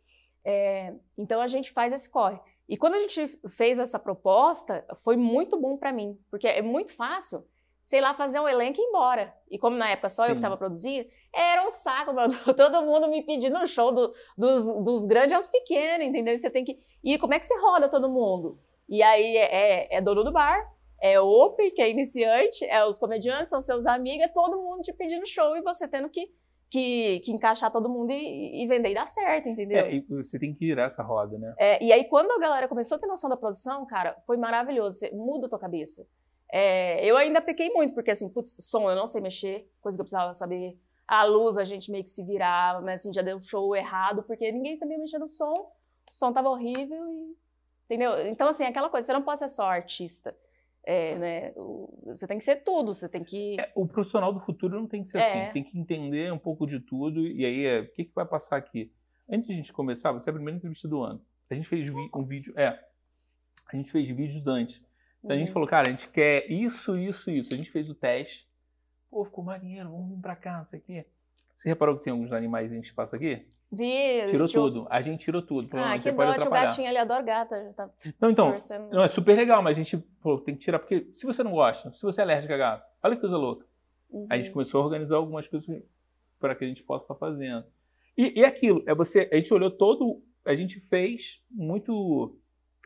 É, então a gente faz esse corre. E quando a gente fez essa proposta, foi muito bom para mim, porque é muito fácil, sei lá, fazer um elenco e ir embora. E como na época só Sim. eu que estava produzindo, era um saco, todo mundo me pedindo no show do, dos, dos grandes aos pequenos, entendeu? Você tem que. E como é que você roda todo mundo? E aí é, é, é dono do bar, é open, que é iniciante, é os comediantes, são seus amigos, é todo mundo te pedindo show e você tendo que que, que encaixar todo mundo e, e, vender e dar certo, entendeu? É, você tem que girar essa roda, né? É, e aí, quando a galera começou a ter noção da produção, cara, foi maravilhoso. Você muda a tua cabeça. É, eu ainda pequei muito, porque assim, putz, som eu não sei mexer, coisa que eu precisava saber. A luz a gente meio que se virava, mas assim, já deu um show errado, porque ninguém sabia mexer no som, o som tava horrível e. Entendeu? Então, assim, aquela coisa, você não pode ser só artista. É, né? Você tem que ser tudo, você tem que. É, o profissional do futuro não tem que ser é. assim, tem que entender um pouco de tudo. E aí, é, o que, que vai passar aqui? Antes de a gente começar, você é a primeira entrevista do ano. A gente fez um vídeo. É. A gente fez vídeos antes. Então uhum. a gente uhum. falou, cara, a gente quer isso, isso, isso. A gente fez o teste. Pô, ficou maneiro, vamos vir pra cá, não sei o quê. Você reparou que tem alguns animais em espaço aqui? Vi. Tirou tudo. A gente tirou tudo. Ah, que dó. O gatinho ali, adoro gata. Tá não, então, não, é super legal, mas a gente falou, tem que tirar, porque se você não gosta, se você é alérgico a gato, olha que coisa louca. Uhum. A gente uhum. começou a organizar algumas coisas para que a gente possa estar fazendo. E, e aquilo, é você, a gente olhou todo, a gente fez muito,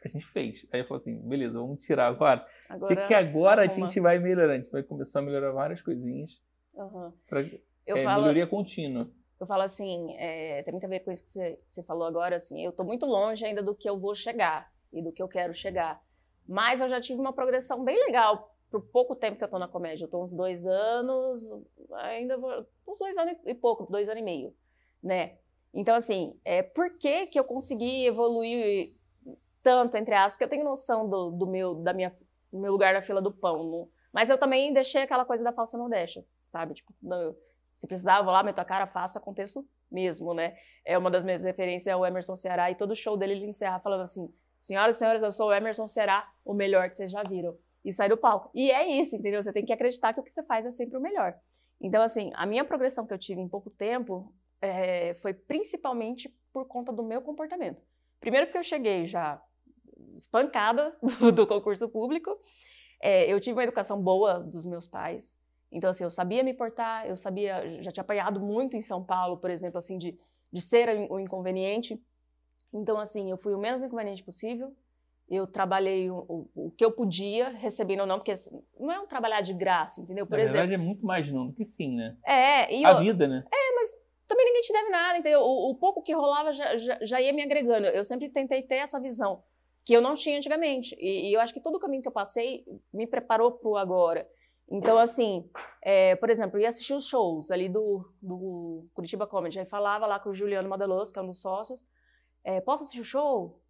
a gente fez. Aí falou assim, beleza, vamos tirar agora. O que, que agora a gente vai melhorar? A gente vai começar a melhorar várias coisinhas. Uhum. Pra, é, falo... melhoria contínua eu falo assim, é, tem muito a ver com isso que você, você falou agora, assim, eu estou muito longe ainda do que eu vou chegar e do que eu quero chegar. Mas eu já tive uma progressão bem legal por pouco tempo que eu estou na comédia. Eu estou uns dois anos, ainda vou, uns dois anos e pouco, dois anos e meio, né? Então, assim, é, por que, que eu consegui evoluir tanto, entre aspas? Porque eu tenho noção do, do meu, da minha, meu lugar na fila do pão. No, mas eu também deixei aquela coisa da falsa modéstia, sabe? Tipo, se precisar, vou lá, meto a cara, faço, aconteço mesmo, né? É uma das minhas referências é o Emerson Ceará, e todo show dele ele encerra falando assim: Senhoras e senhores, eu sou o Emerson Ceará, o melhor que vocês já viram. E sai do palco. E é isso, entendeu? Você tem que acreditar que o que você faz é sempre o melhor. Então, assim, a minha progressão que eu tive em pouco tempo é, foi principalmente por conta do meu comportamento. Primeiro, porque eu cheguei já espancada do, do concurso público, é, eu tive uma educação boa dos meus pais. Então, assim, eu sabia me portar, eu sabia, já tinha apanhado muito em São Paulo, por exemplo, assim, de, de ser o inconveniente. Então, assim, eu fui o menos inconveniente possível. Eu trabalhei o, o, o que eu podia, recebendo ou não, porque assim, não é um trabalhar de graça, entendeu? Por Na exemplo. verdade, é muito mais não do que sim, né? É. E A eu, vida, né? É, mas também ninguém te deve nada, entendeu? O, o pouco que rolava já, já, já, ia me agregando. Eu sempre tentei ter essa visão, que eu não tinha antigamente. E, e eu acho que todo o caminho que eu passei me preparou para o agora. Então, assim, é, por exemplo, eu ia assistir os shows ali do, do Curitiba Comedy, aí falava lá com o Juliano Madelos, que é um dos sócios, é, posso assistir o show?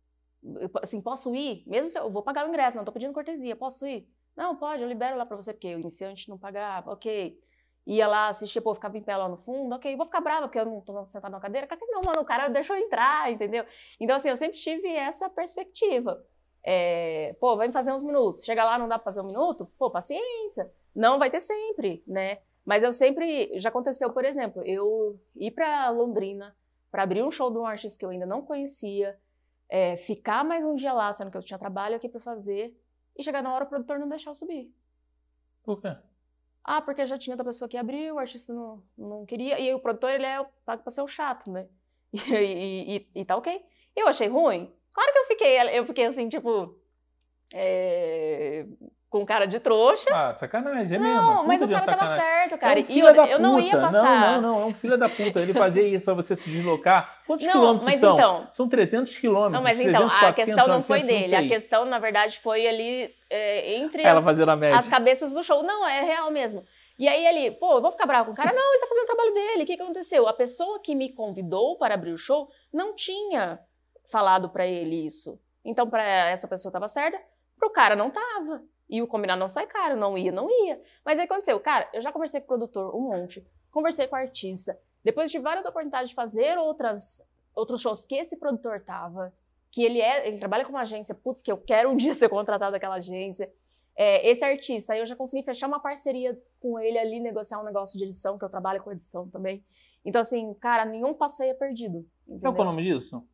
Assim, posso ir? Mesmo se eu, vou pagar o ingresso, não estou pedindo cortesia, posso ir? Não, pode, eu libero lá para você, porque o iniciante não pagava, ok. Ia lá assistir, pô, ficava em pé lá no fundo, ok, vou ficar brava porque eu não estou sentado na cadeira. Claro que não, mano, o cara deixou eu entrar, entendeu? Então, assim, eu sempre tive essa perspectiva. É, pô, vai fazer uns minutos. Chega lá, não dá para fazer um minuto? Pô, paciência. Não vai ter sempre, né? Mas eu sempre. Já aconteceu, por exemplo, eu ir para Londrina para abrir um show de um artista que eu ainda não conhecia, é, ficar mais um dia lá, sendo que eu tinha trabalho aqui para fazer, e chegar na hora o produtor não deixar eu subir. Por quê? Ah, porque já tinha outra pessoa que abriu, o artista não, não queria, e o produtor ele é pago pra ser o chato, né? E, e, e, e, tá ok. Eu achei ruim? Claro que eu fiquei, eu fiquei assim, tipo. É, com cara de trouxa. Ah, sacanagem, é não, mesmo. Não, mas o cara tava certo, cara. É um e eu, eu não ia passar. Não, não, não, é um filho da puta. Ele fazia isso pra você se deslocar. Quantos não, quilômetros mas são? Então, são 300 quilômetros. Não, mas 300, então, 400, a questão não foi dele. A questão, na verdade, foi ali é, entre Ela as, as cabeças do show. Não, é real mesmo. E aí ele, pô, eu vou ficar bravo com o cara? Não, ele tá fazendo o trabalho dele. O que, que aconteceu? A pessoa que me convidou para abrir o show não tinha falado para ele isso. Então, para essa pessoa tava certa, pro cara não tava. E o combinado não sai caro, não ia, não ia. Mas aí aconteceu, cara, eu já conversei com o produtor um monte, conversei com o artista, depois de várias oportunidades de fazer outras, outros shows que esse produtor tava, que ele é, ele trabalha com uma agência, putz, que eu quero um dia ser contratado daquela agência. É, esse artista, aí eu já consegui fechar uma parceria com ele ali, negociar um negócio de edição, que eu trabalho com edição também. Então, assim, cara, nenhum passeio é perdido. Entendeu? Qual é o nome disso?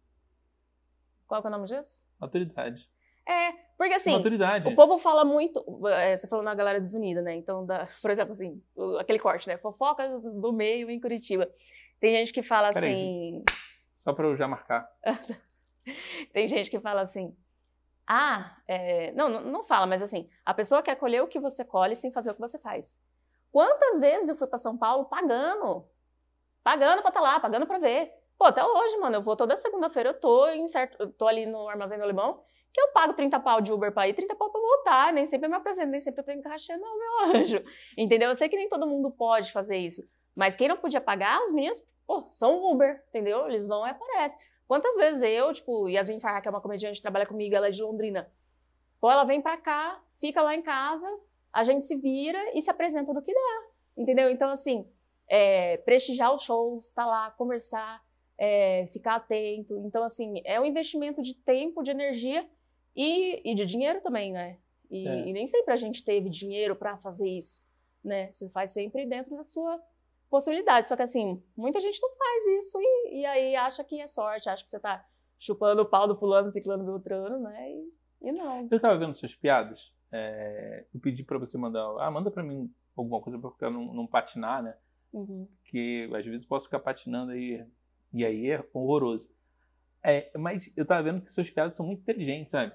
Qual é o nome disso? Autoridade. É, porque assim, Maturidade. o povo fala muito, é, você falou na galera desunida, né? Então, da, por exemplo, assim, aquele corte, né? Fofoca do meio em Curitiba. Tem gente que fala Pera assim. Aí, só pra eu já marcar. Tem gente que fala assim. Ah, é... não, não fala, mas assim, a pessoa quer colher o que você colhe sem fazer o que você faz. Quantas vezes eu fui para São Paulo pagando? Pagando pra estar tá lá, pagando pra ver. Pô, até hoje, mano, eu vou toda segunda-feira, eu tô em certo, eu tô ali no Armazém do Alemão, que eu pago 30 pau de Uber pra ir, 30 pau pra voltar, nem sempre eu me apresento, nem sempre eu tenho cachê, não, meu anjo. Entendeu? Eu sei que nem todo mundo pode fazer isso, mas quem não podia pagar, os meninos, pô, são Uber, entendeu? Eles vão e aparecem. Quantas vezes eu, tipo, Yasmin Farra, que é uma comediante, trabalha comigo, ela é de Londrina, pô, ela vem pra cá, fica lá em casa, a gente se vira e se apresenta no que dá, entendeu? Então, assim, é, prestigiar os shows, estar tá lá, conversar, é, ficar atento. Então, assim, é um investimento de tempo, de energia e, e de dinheiro também, né? E, é. e nem sempre a gente teve dinheiro para fazer isso, né? Você faz sempre dentro da sua possibilidade. Só que assim, muita gente não faz isso e, e aí acha que é sorte, acha que você tá chupando o pau do fulano, ciclano, beltrano, né? E, e não. Eu tava vendo suas piadas, é, eu pedi para você mandar, ah, manda para mim alguma coisa para não, não patinar, né? Uhum. Que às vezes posso ficar patinando aí, e aí é horroroso. É, mas eu tava vendo que suas piadas são muito inteligentes, sabe?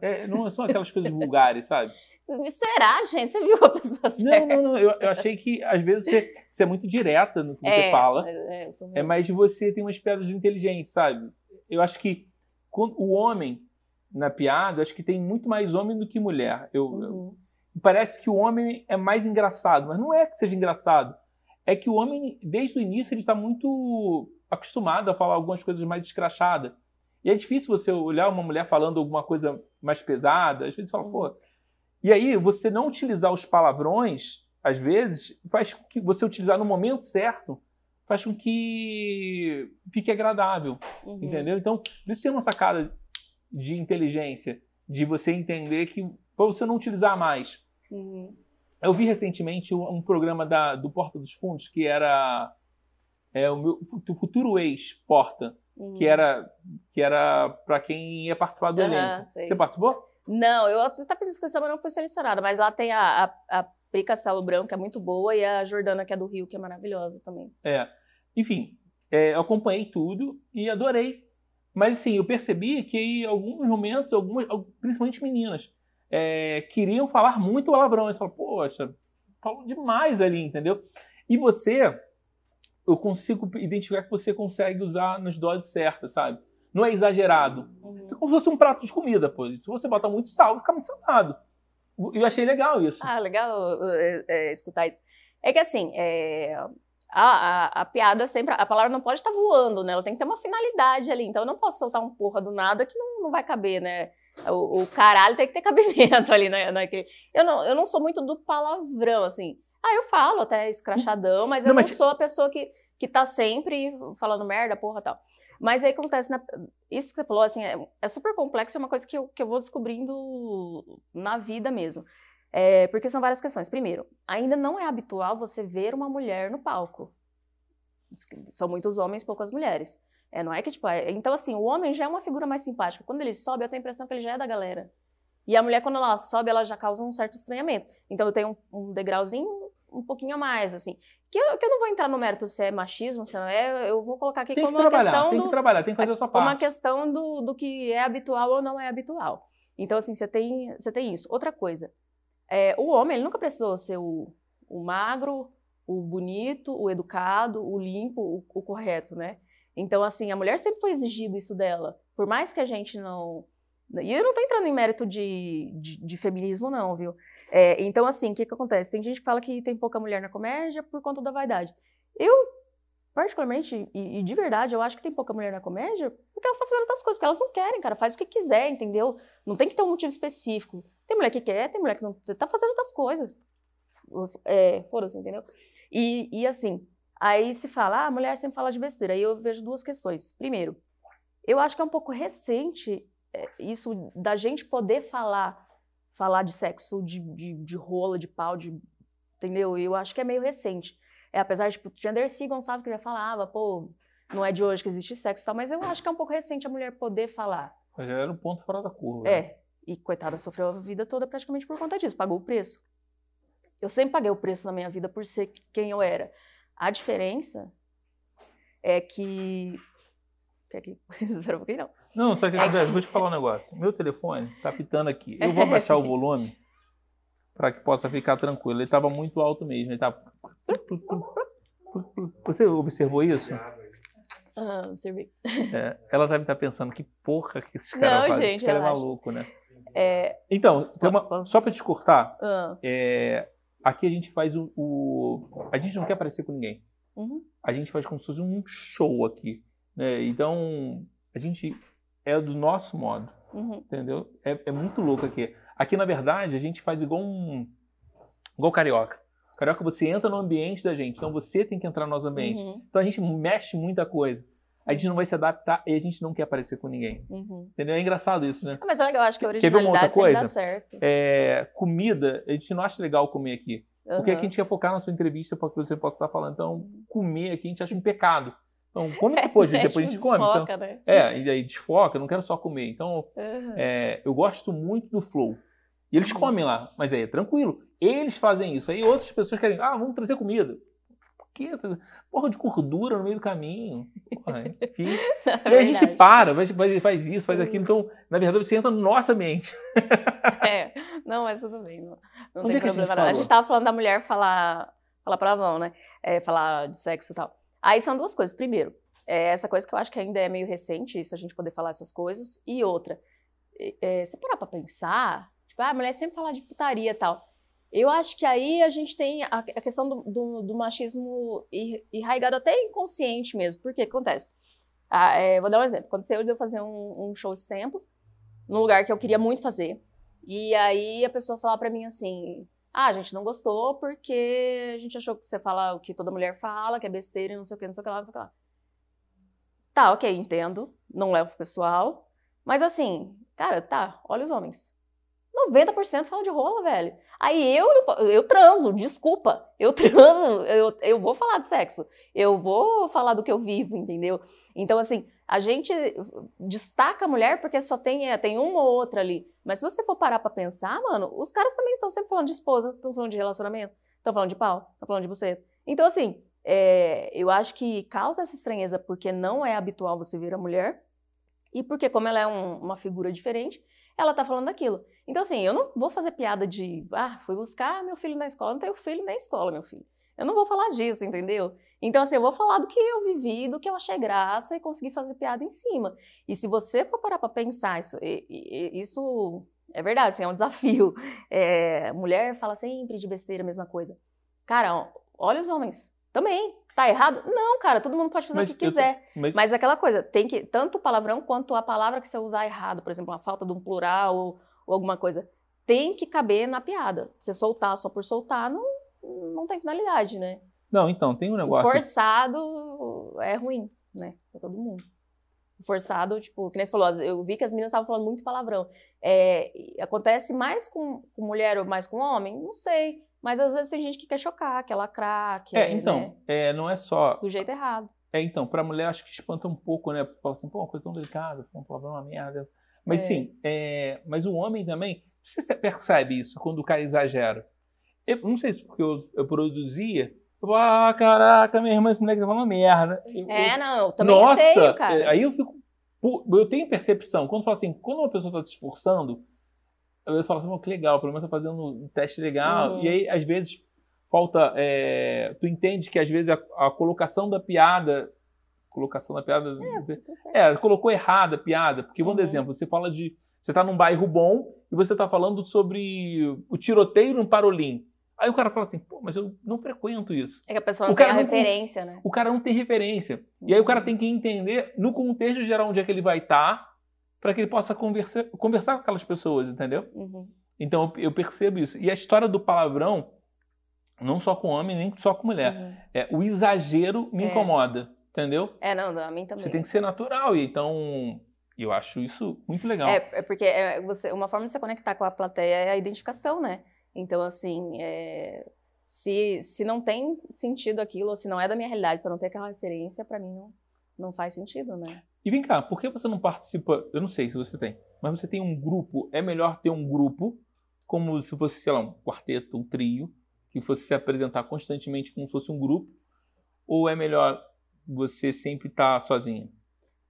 É, não são aquelas coisas vulgares, sabe? Será, gente? Você viu a pessoa certa? Não, não, não. Eu, eu achei que às vezes você, você é muito direta no que é, você fala. É, é, mas você tem umas piadas inteligentes, sabe? Eu acho que quando, o homem na piada, acho que tem muito mais homem do que mulher. Eu, uhum. eu, parece que o homem é mais engraçado, mas não é que seja engraçado. É que o homem, desde o início, ele está muito acostumado a falar algumas coisas mais escrachadas. E é difícil você olhar uma mulher falando alguma coisa mais pesada, às vezes fala, pô. E aí, você não utilizar os palavrões, às vezes, faz com que você utilizar no momento certo, faz com que fique agradável. Uhum. Entendeu? Então, isso é uma sacada de inteligência, de você entender que para você não utilizar mais. Uhum. Eu vi recentemente um, um programa da, do Porta dos Fundos que era é, o meu o futuro ex Porta Uhum. que era que era para quem ia participar do uhum, elenco. Sei. Você participou? Não, eu até fiz inscrição, mas não fui selecionada. Mas lá tem a, a, a Pri Castelo Branco, que é muito boa, e a Jordana, que é do Rio, que é maravilhosa também. É. Enfim, é, eu acompanhei tudo e adorei. Mas assim, eu percebi que em alguns momentos, algumas, principalmente meninas, é, queriam falar muito palavrão. Eu falo, poxa, falam demais ali, entendeu? E você eu consigo identificar que você consegue usar nas doses certas, sabe? Não é exagerado. Uhum. É como se fosse um prato de comida, pô. Se você botar muito sal, fica muito salgado. Eu achei legal isso. Ah, legal é, é, escutar isso. É que assim, é, a, a, a, piada sempre. A palavra não pode estar voando, né? Ela tem que ter uma finalidade ali. Então eu não posso soltar um porra do nada que não, não vai caber, né? O, o caralho tem que ter cabimento ali, né? Naquele... Eu, não, eu não sou muito do palavrão, assim. Ah, eu falo até escrachadão, mas eu não, mas... não sou a pessoa que, que tá sempre falando merda, porra tal. Mas aí acontece, na, isso que você falou, assim, é, é, super complexo, é uma coisa que eu, que eu vou descobrindo na vida mesmo. É, porque são várias questões. Primeiro, ainda não é habitual você ver uma mulher no palco. São muitos homens, poucas mulheres. É, não é que, tipo, é, então assim, o homem já é uma figura mais simpática. Quando ele sobe, eu tenho a impressão que ele já é da galera. E a mulher, quando ela sobe, ela já causa um certo estranhamento. Então eu tenho um, um degrauzinho um pouquinho a mais, assim. Que eu, que eu não vou entrar no mérito se é machismo, se não é, eu vou colocar aqui tem como que uma questão tem do... que trabalhar, tem que fazer a sua parte. Uma questão do, do que é habitual ou não é habitual. Então, assim, você tem, você tem isso. Outra coisa, é, o homem, ele nunca precisou ser o, o magro, o bonito, o educado, o limpo, o, o correto, né? Então, assim, a mulher sempre foi exigido isso dela. Por mais que a gente não... E eu não tô entrando em mérito de, de, de feminismo, não, viu? É, então, assim, o que, que acontece? Tem gente que fala que tem pouca mulher na comédia por conta da vaidade. Eu particularmente, e, e, de verdade, eu acho que tem pouca mulher na comédia porque elas estão fazendo outras coisas, porque elas não querem, cara. Faz o que quiser, entendeu? Não tem que ter um motivo específico. Tem mulher que quer, tem mulher que não. Tá fazendo outras coisas. É, foda-se, entendeu? E, e assim, aí se fala, ah, a mulher sempre fala de besteira. Aí eu vejo duas questões. Primeiro, eu acho que é um pouco recente é, isso da gente poder falar falar de sexo, de, de, de rola, de pau, de, entendeu? Eu acho que é meio recente. É, apesar de, tipo, tinha Dercy Gonçalves que já falava, pô, não é de hoje que existe sexo e tal, mas eu acho que é um pouco recente a mulher poder falar. Mas era um ponto fora da curva. É, né? e coitada, sofreu a vida toda praticamente por conta disso, pagou o preço. Eu sempre paguei o preço na minha vida por ser quem eu era. A diferença é que. Quer que. Espera um pouquinho, não. Não, só que, é que... vou te falar um negócio. Meu telefone tá pitando aqui. Eu vou baixar o volume para que possa ficar tranquilo. Ele estava muito alto mesmo. Ele tava... Você observou isso? Ah, observei. É, ela deve estar pensando que porra que esse cara faz. Gente, esse cara é maluco, né? É... Então, uma... só para te cortar, ah. é... aqui a gente faz o, o, A gente não quer aparecer com ninguém. Uhum. A gente faz como se fosse um show aqui. Né? Então, a gente é do nosso modo. Uhum. Entendeu? É, é muito louco aqui. Aqui, na verdade, a gente faz igual um. igual carioca. Carioca, você entra no ambiente da gente, então você tem que entrar no nosso ambiente. Uhum. Então a gente mexe muita coisa. A gente não vai se adaptar e a gente não quer aparecer com ninguém. Uhum. Entendeu? É engraçado isso, né? Ah, mas é legal, acho que a originalidade Quer ver uma outra coisa? dá certo. É, comida, a gente não acha legal comer aqui. Uhum. Porque aqui a gente quer focar na sua entrevista para que você possa estar falando. Então, comer aqui a gente acha um pecado. Então, come depois, é, depois a gente come. Desfoca, então, né? É, e aí desfoca, eu não quero só comer. Então, uhum. é, eu gosto muito do flow. E eles comem lá, mas aí é tranquilo. Eles fazem isso. Aí outras pessoas querem, ah, vamos trazer comida. Por quê? Porra de gordura no meio do caminho. Porra, enfim. É e aí a gente para, faz, faz isso, faz aquilo. Então, na verdade, você entra no nossa mente. é, não, mas tudo bem. Não, não tem é problema. A gente, a gente tava falando da mulher falar, falar palavrão, né? É, falar de sexo e tal. Aí são duas coisas. Primeiro, é essa coisa que eu acho que ainda é meio recente, isso a gente poder falar essas coisas. E outra, é, você parar pra pensar, tipo, ah, a mulher sempre fala de putaria e tal. Eu acho que aí a gente tem a, a questão do, do, do, machismo enraigado até inconsciente mesmo. Por que acontece? Ah, é, vou dar um exemplo. Aconteceu de eu fazer um, um show esses tempos, num lugar que eu queria muito fazer. E aí a pessoa falava pra mim assim: ah, a gente não gostou porque a gente achou que você fala o que toda mulher fala, que é besteira e não sei o que, não sei o que lá, não sei o que lá. Tá, ok, entendo. Não levo pro pessoal. Mas assim, cara, tá, olha os homens. 90% falam de rola, velho. Aí eu, eu transo, desculpa. Eu transo, eu, eu vou falar de sexo. Eu vou falar do que eu vivo, entendeu? Então, assim, a gente destaca a mulher porque só tem, é, tem uma ou outra ali. Mas se você for parar pra pensar, mano, os caras também estão sempre falando de esposa, estão falando de relacionamento, estão falando de pau, estão falando de você. Então, assim, é, eu acho que causa essa estranheza porque não é habitual você ver a mulher e porque, como ela é um, uma figura diferente, ela tá falando daquilo. Então, assim, eu não vou fazer piada de, ah, fui buscar meu filho na escola, não tenho filho na escola, meu filho. Eu não vou falar disso, entendeu? Então, assim, eu vou falar do que eu vivi, do que eu achei graça e consegui fazer piada em cima. E se você for parar pra pensar, isso, isso é verdade, assim, é um desafio. É, mulher fala sempre de besteira, a mesma coisa. Cara, olha os homens. Também. Tá errado? Não, cara, todo mundo pode fazer mas o que quiser. Mas... mas aquela coisa, tem que, tanto o palavrão quanto a palavra que você usar errado, por exemplo, a falta de um plural ou, ou alguma coisa, tem que caber na piada. Você soltar só por soltar, não, não tem finalidade, né? Não, então, tem um negócio. forçado é ruim, né? Pra todo mundo. Forçado, tipo, que nem você falou, eu vi que as meninas estavam falando muito palavrão. É, acontece mais com, com mulher ou mais com homem? Não sei. Mas às vezes tem gente que quer chocar, quer lacrar, quer. É, então, né? é, não é só. Do jeito errado. É, então, pra mulher acho que espanta um pouco, né? Fala assim, pô, uma coisa tão delicada, um palavrão uma merda. Mas é. sim, é, mas o homem também, você percebe isso quando o cara exagera. Eu não sei se porque eu, eu produzia. Eu falo, ah, caraca, minha irmã, esse moleque tá falando merda. Eu, é, não, também nossa, é feio, cara. Aí eu fico. Eu tenho percepção, quando falo assim, quando uma pessoa está se esforçando, eu falo assim, que legal, pelo menos tá fazendo um teste legal. Uhum. E aí, às vezes, falta. É, tu entende que às vezes a, a, colocação da piada. Colocação da piada. É, é colocou errada a piada. Porque, uhum. dar exemplo, você fala de. Você está num bairro bom e você está falando sobre o tiroteio no Parolim. Aí o cara fala assim, pô, mas eu não frequento isso. É que a pessoa O não tem a cara não referência, né? O cara não tem referência. E aí o cara tem que entender, no contexto geral, onde é que ele vai estar, para que ele possa conversar, conversar com aquelas pessoas, entendeu? Uhum. Então eu percebo isso. E a história do palavrão, não só com homem, nem só com mulher. Uhum. É, o exagero me É. incomoda, entendeu? É, não, a mim também. Você tem que ser natural. E então, eu acho isso muito legal. É, é porque é, você, uma forma de se conectar com a plateia é a identificação, né? Então, assim, é, se, se não tem sentido aquilo, ou se não é da minha realidade, se eu não tenho aquela referência, pra mim não, não faz sentido, né? E vem cá, por que você não participa? Eu não sei se você tem, mas você tem um grupo. É melhor ter um grupo, como se fosse, sei lá, um quarteto, um trio, que fosse se apresentar constantemente como se fosse um grupo? Ou é melhor você sempre estar sozinha?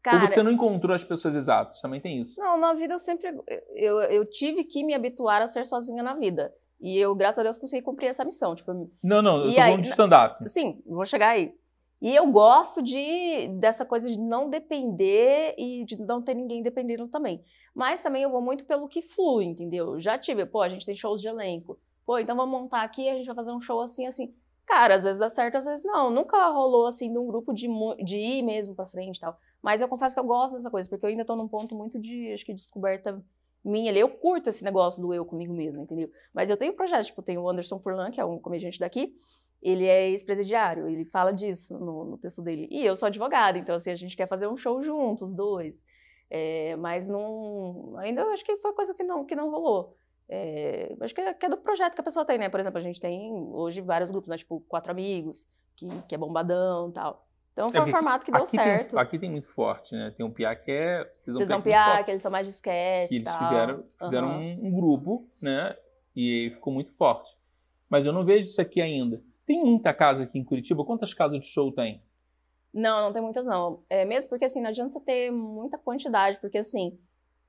Cara, Ou você não encontrou as pessoas exatas? Também tem isso. não, na vida eu sempre. Eu, eu tive que me habituar a ser sozinha na vida. E eu, graças a Deus, consegui cumprir essa missão. Tipo, Não, não, eu tô aí- falando de stand-up. Sim, vou chegar aí. E eu gosto de dessa coisa de não depender e de não ter ninguém dependendo também. Mas também eu vou muito pelo que flui, entendeu? Já tive, pô, a gente tem shows de elenco. Pô, então vamos montar aqui, a gente vai fazer um show assim, assim. Cara, às vezes dá certo, às vezes não. Nunca rolou assim de um grupo de, de ir mesmo pra frente e tal. Mas eu confesso que eu gosto dessa coisa, porque eu ainda tô num ponto muito de, acho que, descoberta minha ali. Eu curto esse negócio do eu comigo mesmo, entendeu? Mas eu tenho projetos, tipo, tem o Anderson Furlan, que é um comediante daqui, ele é ex-presidiário, ele fala disso no, no texto dele. E eu sou advogada, então assim, a gente quer fazer um show juntos, os dois. É, mas não. Ainda eu acho que foi coisa que não, que não rolou. É, acho que é, que é do projeto que a pessoa tem, né? Por exemplo, a gente tem hoje vários grupos, né? Tipo, quatro amigos, que, que é bombadão tal. Então foi É um formato que deu certo. Tem, aqui tem muito forte, né? Tem um piá que é. Tesão Piá que eles são mais de sketch que e eles tal. fizeram, fizeram Aham. um, um grupo, né? E ficou muito forte. Mas eu não vejo isso aqui ainda. Tem muita casa aqui em Curitiba? Quantas casas de show tem? Não, não tem muitas não. É mesmo porque assim, não adianta você ter muita quantidade, porque assim,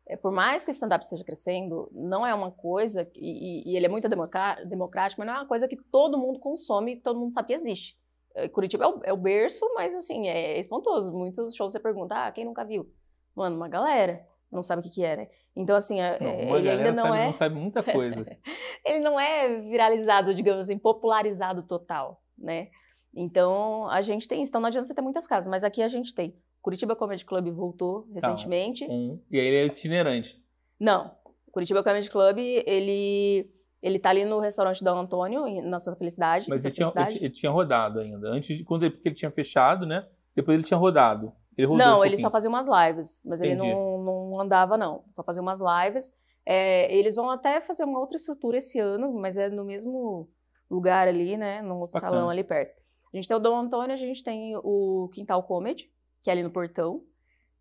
é, por mais que o stand-up esteja crescendo, não é uma coisa, e, e- e ele é muito democrático, mas não é uma coisa que todo mundo consome, que todo mundo sabe que existe. É, Curitiba é o, é o berço, mas assim, é espantoso. Muitos shows você pergunta, ah, quem nunca viu? Mano, uma galera não sabe o que que é, né? Então assim, é- Não, é, ele ainda não sabe, é... não sabe muita coisa. ele não é viralizado, digamos assim, popularizado total, né? Então, a gente tem isso. Então, não adianta você ter muitas casas, mas aqui a gente tem. Curitiba Comedy Club voltou recentemente. Um, e aí ele é itinerante. Não, Curitiba Comedy Club, ele ele tá ali no restaurante Dom Antônio, na Santa Felicidade. Mas ele tinha, Felicidade. ele, ele tinha rodado ainda. Antes de quando ele, porque ele tinha fechado, né? Depois ele tinha rodado. Ele rodou Não, um ele só fazia umas lives, mas ele Entendi. não, não andava, não. Só fazia umas lives. É, eles vão até fazer uma outra estrutura esse ano, mas é no mesmo lugar ali, né? No outro Bacana. salão ali perto. A gente tem o Dom Antônio, a gente tem o Quintal Comedy, que é ali no Portão.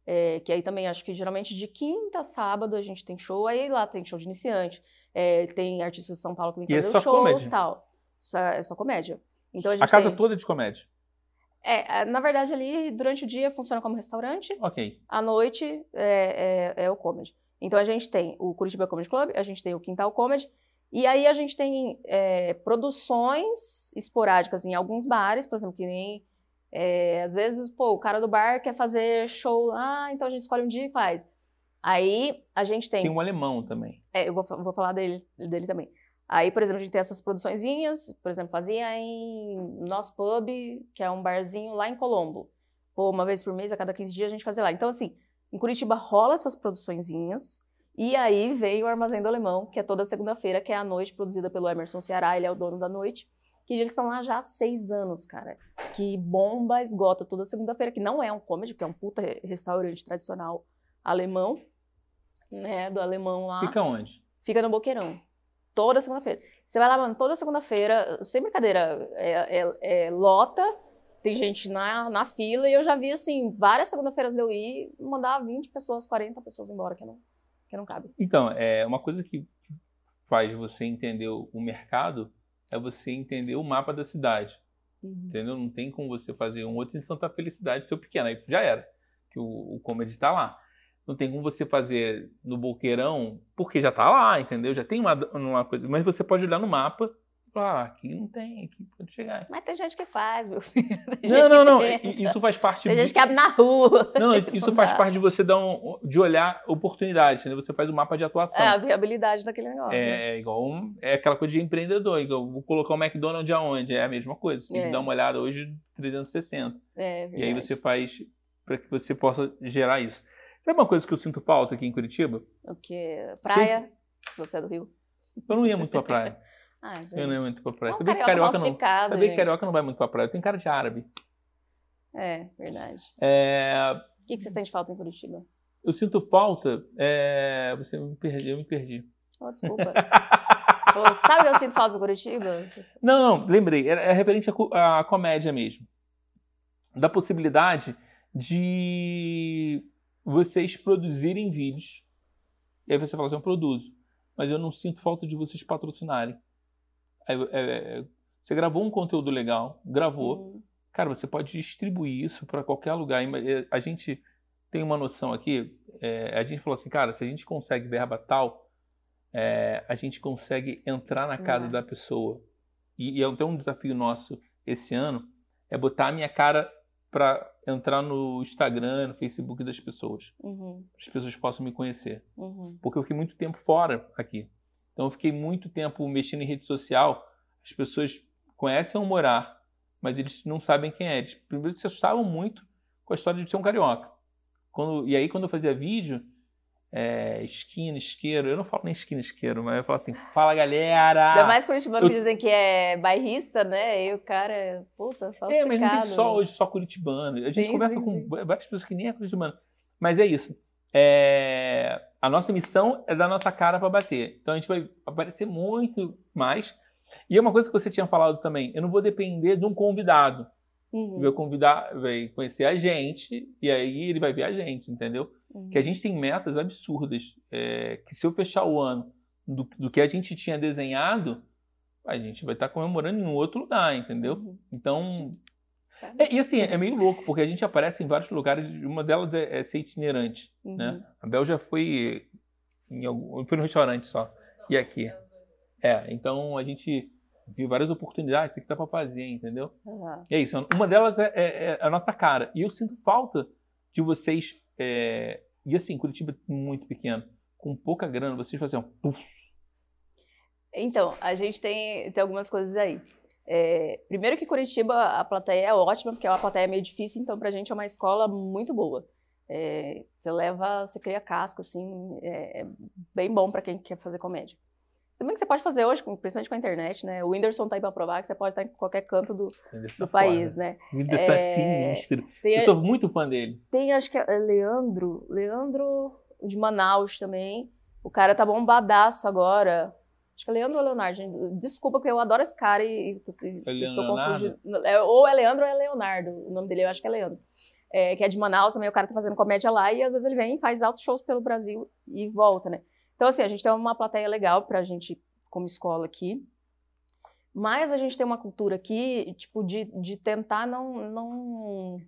É, que aí também acho que geralmente de quinta a sábado a gente tem show, aí lá tem show de iniciante, é, tem artistas de São Paulo que vem é fazer os shows e tal. Só, é só comédia. Então a A casa tem- toda é de comédia. É, é, na verdade ali durante o dia funciona como restaurante, Ok. à noite é, é- é o comedy. Então a gente tem o Curitiba Comedy Club, a gente tem o Quintal Comedy, e aí a gente tem é, produções esporádicas em alguns bares, por exemplo, que nem. É, às vezes, pô, o cara do bar quer fazer show lá, então a gente escolhe um dia e faz. Aí a gente tem. Tem um alemão também. É, eu vou, vou falar dele, dele também. Aí, por exemplo, a gente tem essas produçõezinhas, por exemplo, fazia em nosso pub, que é um barzinho lá em Colombo. Pô, uma vez por mês, a cada 15 dias, a gente fazia lá. Então, assim, em Curitiba rola essas produçõezinhas, e aí vem o Armazém do Alemão, que é toda segunda-feira, que é a noite produzida pelo Emerson Ceará, ele é o dono da noite, que eles estão lá já há seis anos, cara. Que bomba, esgota toda segunda-feira, que não é um comedy, porque é um puta re- restaurante tradicional alemão, né, do alemão lá. Fica onde? Fica no Boqueirão. Toda segunda-feira. Você vai lá, mano, toda segunda-feira, sem brincadeira, é, é- é lota, tem gente na, na fila, e eu já vi, assim, várias segunda-feiras de eu ir, mandar 20 pessoas, 40 pessoas embora, que não, que não cabe. Então, é uma coisa que faz você entender o mercado é você entender o mapa da cidade. Entendeu? Não tem como você fazer um outro em Santa Felicidade, seu pequeno, aí já era. Que o, o comedy tá lá. Não tem como você fazer no Boqueirão, porque já tá lá, entendeu? Já tem uma, uma coisa. Mas você pode olhar no mapa Ah, aqui não tem, aqui pode chegar. Mas tem gente que faz, meu filho. Não, não, não. Isso faz parte Tem gente que abre na rua. Não, isso faz dá. parte de você dar um, de olhar oportunidades, né? Você faz um mapa de atuação. É a viabilidade daquele negócio. né? É igual um- é aquela coisa de empreendedor, igual vou colocar o McDonald's aonde? É a mesma coisa. Você É. dar uma olhada hoje 360. É, E aí verdade. você faz para que você possa gerar isso. Sabe uma coisa que eu sinto falta aqui em Curitiba? O quê? Praia? Você é do Rio? Eu não ia muito pra praia. Ah. Eu não ia muito pra praia. Sabia que carioca não. Sabia que carioca não vai muito pra praia. Tem cara de árabe. É, verdade. É, O que, que você sente falta em Curitiba? eu sinto falta. é, você me perdeu, eu me perdi. Oh, desculpa. Você falou, sabe que eu sinto falta em Curitiba? Não, não, lembrei. É, é referente à, à comédia mesmo. Da possibilidade de vocês produzirem vídeos. E aí você fala assim, eu produzo. Mas eu não sinto falta de vocês patrocinarem. É, é, você gravou um conteúdo legal, gravou. Hum, Cara, você pode distribuir isso para qualquer lugar. É, A gente tem uma noção aqui. é, a gente falou assim, cara, se a gente consegue verba tal, é, a gente consegue entrar na Sim, casa é. da pessoa. E, e até um desafio nosso esse ano é botar a minha cara para entrar no Instagram, no Facebook das pessoas, uhum, as pessoas possam me conhecer uhum. porque eu fiquei muito tempo fora aqui. Então eu fiquei muito tempo mexendo em rede social. As pessoas conhecem o Morar, mas eles não sabem quem é. Eles primeiro se assustavam muito com a história de ser um carioca. Quando, e aí quando eu fazia vídeo, é, esquina, isqueiro, eu não falo nem esquina, isqueiro, mas eu falo assim, fala galera! Ainda mais Curitibano eu- que dizem que é bairrista, né? E o cara é, puta, falsificado. É, mas não tem só hoje só curitibano. A gente Sim, conversa sim, com sim. várias pessoas que nem é curitibano. Mas é isso. É, A nossa missão é dar nossa cara para bater. Então a gente vai aparecer muito mais. E é uma coisa que você tinha falado também. Eu não vou depender de um convidado. Uhum, Vai convidar, vai conhecer a gente e aí ele vai ver a gente, entendeu? uhum. Que a gente tem metas absurdas. é, que se eu fechar o ano do, do que a gente tinha desenhado, a gente vai estar comemorando em um outro lugar, entendeu? Uhum. Então, Tá. É, e assim, é meio louco, porque a gente aparece em vários lugares, uma delas é, é ser itinerante, Uhum. né? A Bel já foi em algum, foi no restaurante só, e aqui. É, então a gente viu várias oportunidades, que dá pra fazer, entendeu? Uhum. E é isso, uma delas é, é- é a nossa cara, e eu sinto falta de vocês, é, e assim, Curitiba é muito pequeno, com pouca grana, vocês fazem um puf, Então, a gente tem, tem algumas coisas aí. É, primeiro que Curitiba, a plateia é ótima, porque é uma plateia meio difícil, então pra gente é uma escola muito boa. É, você leva, você cria casco, assim, é, é bem bom pra quem quer fazer comédia. Se bem que você pode fazer hoje, principalmente com a internet, né? O Whindersson tá aí pra provar que você pode estar em qualquer canto do, do país, forma. né? O Whindersson é É, sinistro. Tem, Eu sou muito fã dele. tem, acho que é Leandro, Leandro de Manaus também. O cara tá bombadaço agora. Acho que é Leandro ou Leonardo, gente. Desculpa, porque eu adoro esse cara e, e, e É tô Leonardo? confundindo. É, ou é Leandro ou é Leonardo. O nome dele eu acho que é Leandro. É, que é de Manaus também, o cara tá fazendo comédia lá e às vezes ele vem e faz altos shows pelo Brasil e volta, né? Então, assim, a gente tem uma plateia legal pra gente, como escola aqui. Mas a gente tem uma cultura aqui, tipo, de, de tentar não, não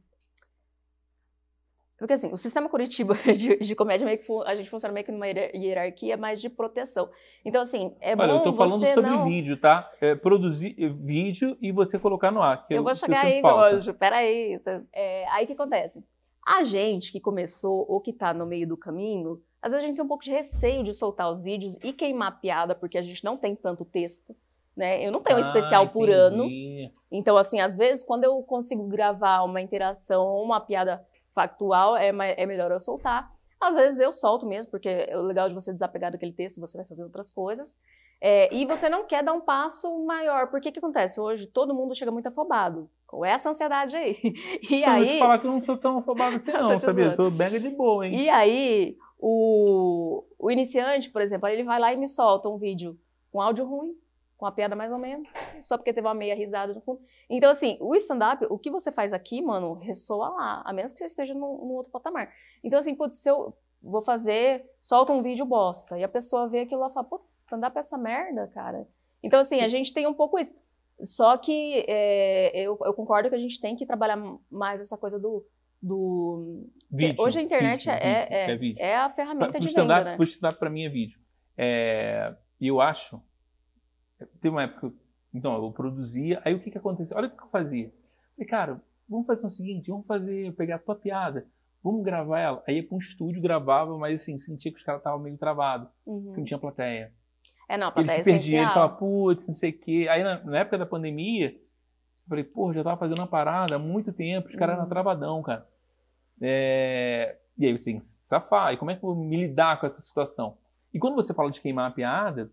porque assim, o sistema Curitiba de, de comédia meio que a gente funciona meio que numa hierar- hierarquia mais de proteção. Então assim, é Olha, bom eu tô falando sobre não... vídeo, tá? É, produzir eh, vídeo e você colocar no ar. que Eu vou que chegar aí, meu anjo. Peraí. Você- É, aí o que acontece? A gente que começou ou que tá no meio do caminho, às vezes a gente tem um pouco de receio de soltar os vídeos e queimar piada, porque a gente não tem tanto texto. Né? Eu não tenho um Ah, especial por ano. Então, assim, às vezes, quando eu consigo gravar uma interação ou uma piada factual, é, é melhor eu soltar. Às vezes eu solto mesmo, porque é o legal de você desapegar daquele texto, você vai fazer outras coisas. É, e você não quer dar um passo maior. Porque que acontece? Hoje todo mundo chega muito afobado. Com essa ansiedade aí. E Eu vou te aí, falar que eu não sou tão afobado assim, não, sabia? Eu sou mega de boa, hein? e aí o, o iniciante, por exemplo, ele vai lá e me solta um vídeo com áudio ruim, com a piada mais ou menos, só porque teve uma meia risada no fundo. Então, assim, o stand-up, o que você faz aqui, mano, ressoa lá, a menos que você esteja num, num outro patamar. Então, assim, putz, se eu vou fazer, solta um vídeo bosta, e a pessoa vê aquilo lá e fala, putz, stand-up é essa merda, cara. Então, assim, a gente tem um pouco isso. Só que é, eu, eu concordo que a gente tem que trabalhar mais essa coisa do. do Vídeo, hoje a internet vídeo, é, vídeo, é, vídeo. é a ferramenta Pro de stand-up, venda, né? pro stand-up pra mim é vídeo. É, E eu acho. Teve uma época que eu Então, eu produzia. Aí o que que acontecia? Olha o que eu fazia. Falei, cara, vamos fazer o seguinte, vamos fazer, pegar a tua piada, vamos gravar ela. Aí ia pra um estúdio, gravava, mas assim, sentia que os caras estavam meio travados, Uhum. que não tinha plateia. É, não, a Ele plateia é se perdia, ele falava, putz, não sei o quê. Aí na, na época da pandemia, eu falei, pô, já tava fazendo uma parada há muito tempo, os caras Uhum. eram travadão, cara. É, E aí você tem que safar. E como é que eu vou me lidar com essa situação? E quando você fala de queimar a piada,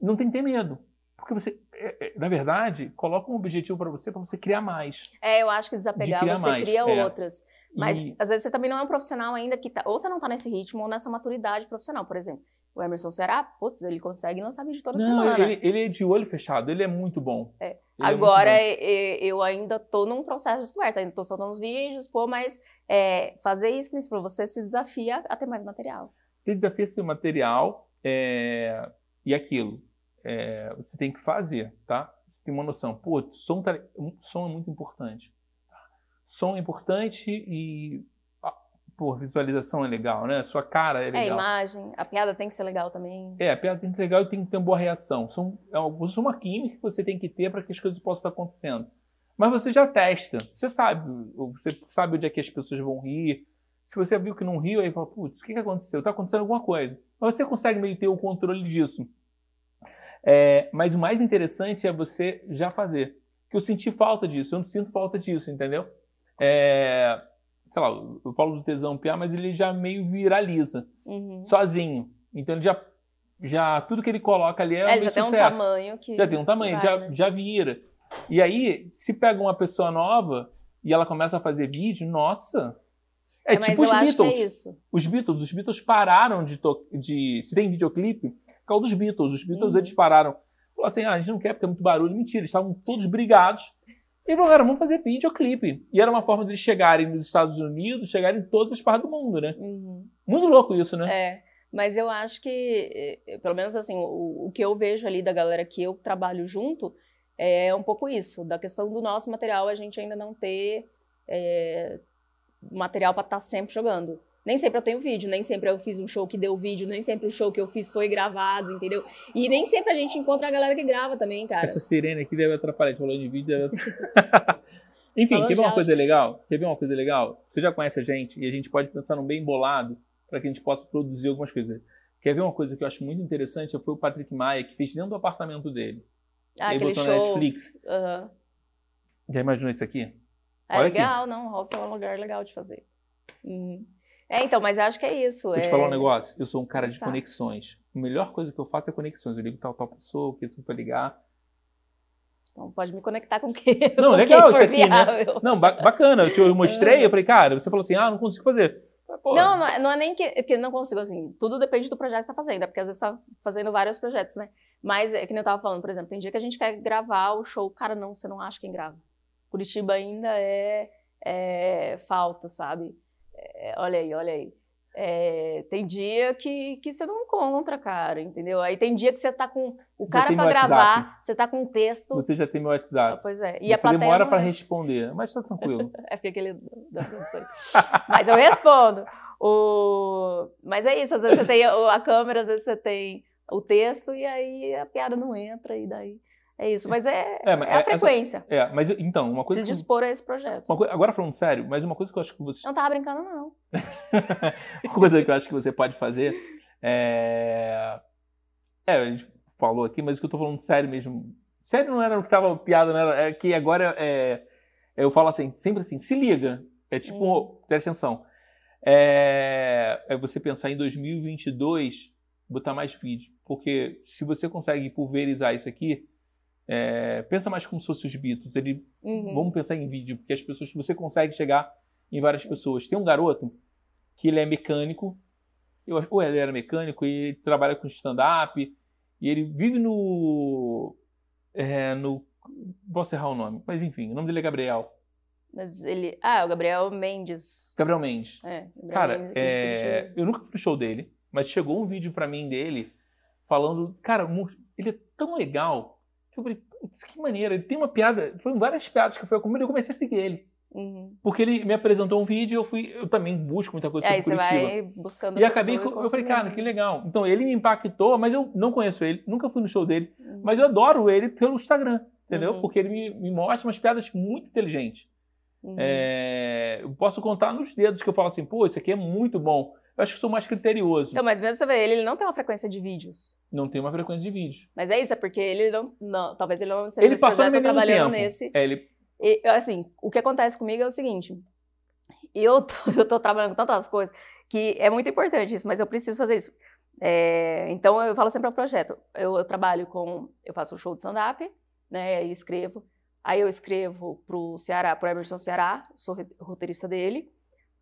não tem que ter medo. Porque você, é, é, na verdade, coloca um objetivo pra você, pra você criar mais. É, eu acho que desapegar De você mais, cria é. outras. Mas E- às vezes você também não é um profissional ainda que tá. Ou você não tá nesse ritmo ou nessa maturidade profissional. Por exemplo, o Emerson Ceará, putz, ele consegue lançar vídeo toda não, semana. ele, ele é de olho fechado, ele é muito bom. É. É Agora, bom. e- e- eu ainda tô num processo de descoberta, ainda tô soltando os vídeos, pô, mas é, fazer isso, que nem você você se desafia a ter mais material. Tem desafio esse material é, e aquilo. É, você tem que fazer, tá? Você tem uma noção. Pô, som, tá- som é muito importante. tá? Som é importante e pô, visualização é legal, né? Sua cara é É, legal. imagem, a piada tem que ser legal também. É, a piada tem que ser legal e tem que ter uma boa reação. São, é uma, química que você tem que ter para que as coisas possam estar acontecendo. Mas você já testa. Você sabe. Você sabe onde é que as pessoas vão rir. Se você viu que não riu, aí fala, putz, o que, que aconteceu? Está acontecendo alguma coisa. Mas você consegue meio ter o controle disso. É, mas o mais interessante é você já fazer. Que eu senti falta disso. Eu não sinto falta disso, entendeu? É, sei lá, eu falo do tesão piá, mas ele já meio viraliza Uhum. sozinho. Então ele já, já tudo que ele coloca ali é, É, ele já tem um sucesso. tamanho que. Já tem um tamanho, vai, já, né? já vira. E aí, se pega uma pessoa nova e ela começa a fazer vídeo, nossa. É, É, mas tipo eu os acho Beatles. que é isso. Os Beatles, os Beatles pararam de, to- de se tem videoclipe, por causa dos Beatles. Os Beatles Uhum. eles pararam. Falaram assim, ah, a gente não quer porque é muito barulho. Mentira, eles estavam todos brigados. E falaram, "Cara, vamos fazer videoclipe. E era uma forma deles chegarem nos Estados Unidos, chegarem em todas as partes do mundo, né? Uhum. Muito louco isso, né? É, mas eu acho que, eh, pelo menos assim, o, o que eu vejo ali da galera que eu trabalho junto é um pouco isso, da questão do nosso material, a gente ainda não ter eh, material para estar sempre jogando. Nem sempre eu tenho vídeo, nem sempre eu fiz um show que deu vídeo, nem sempre o show que eu fiz foi gravado, entendeu? E nem sempre a gente encontra a galera que grava também, cara. Essa sirene aqui deve atrapalhar. Falou de vídeo. Deve... Enfim, Falou quer ver uma coisa legal? Quer ver uma coisa legal? Você já conhece a gente e a gente pode pensar num bem bolado para que a gente possa produzir algumas coisas. Quer ver uma coisa que eu acho muito interessante? Foi o Patrick Maia que fez dentro do apartamento dele. Ah, Ele aquele botou na show. Netflix. Aham. Já imaginou isso aqui? É Olha aqui. legal, não, hostel é um lugar legal de fazer. Uhum. É, então, mas eu acho que é isso. Vou te é... falar um negócio. Eu sou um cara de Pensar. conexões. A melhor coisa que eu faço é conexões. Eu ligo tal, tal pessoa, o que você pra ligar. Então pode me conectar com quem, Não, com legal quem isso aqui, né? Não, ba- bacana. Eu te eu mostrei, eu falei, cara, você falou assim, ah, não consigo fazer. Pô, Não, não é, não é nem que, que não consigo, assim, tudo depende do projeto que você tá fazendo, é porque às vezes você tá fazendo vários projetos, né? Mas, é que nem eu tava falando, por exemplo, tem dia que a gente quer gravar o show, cara, não, você não acha quem grava. Curitiba ainda é, é falta, sabe? É, olha aí, olha aí. É, tem dia que, que você não encontra, cara, entendeu? Aí tem dia que você tá com o cara no gravar, você tá com um texto. Você já tem meu WhatsApp. Pois é. E a você demora é. responder, mas tá tranquilo. É porque aquele. Mas eu respondo. O... Mas é isso, às vezes você tem a câmera, às vezes você tem o texto, e aí a piada não entra, e daí. É isso. Mas é, É, mas é a essa- frequência. É, mas então, uma coisa. Se que- dispor a esse projeto. agora falando sério, mas uma coisa que eu acho que você. Não tava brincando, não. uma coisa que eu acho que você pode fazer é. É, a gente falou aqui, mas o que eu tô falando sério mesmo. Sério não era o que tava piada, não era. É que agora é. Eu falo assim, sempre assim, se liga. É tipo, Hum. presta atenção. É, é você pensar em 2022, botar mais vídeo. Porque se você consegue pulverizar isso aqui, é, pensa mais como se fosse os Beatles. Ele Uhum. Vamos pensar em vídeo, porque as pessoas, você consegue chegar em várias pessoas. Tem um garoto que ele é mecânico, eu- ou ele era mecânico e ele trabalha com stand-up, e ele vive no. É, no. Posso errar o nome, mas enfim, o nome dele é Gabriel. Mas ele. Ah, o Gabriel Mendes. Gabriel Mendes. É, Gabriel Cara, Mendes é, eu nunca fui no show dele, mas chegou um vídeo pra mim dele falando, cara, ele é tão legal que eu falei, putz, que maneira, ele tem uma piada, foi várias piadas que foi comigo, eu comecei a seguir ele. Uhum. Porque ele me apresentou um vídeo e eu fui, eu também busco muita coisa Aí sobre você Curitiba. vai buscando. E acabei, eu falei, cara, que legal. Então ele me impactou, mas eu não conheço ele, nunca fui no show dele, Uhum. mas eu adoro ele pelo Instagram. entendeu? Uhum. Porque ele me, me mostra umas piadas muito inteligentes. Uhum. É, eu posso contar nos dedos que eu falo assim, pô, isso aqui é muito bom. Eu acho que sou mais criterioso. Então, mas mesmo você vê, ele, ele não tem uma frequência de vídeos. Não tem uma frequência de vídeos. Mas é isso, é porque ele não. não talvez ele não esteja Ele passou projeto trabalhando tempo. nesse. É, ele, E, assim, o que acontece comigo é o seguinte: eu tô, eu tô trabalhando com tantas coisas que é muito importante isso, mas eu preciso fazer isso. É, então eu falo sempre ao projeto. Eu, eu trabalho com. Eu faço um show de stand-up, né? E escrevo. Aí eu escrevo pro Ceará, pro Emerson Ceará, sou roteirista dele.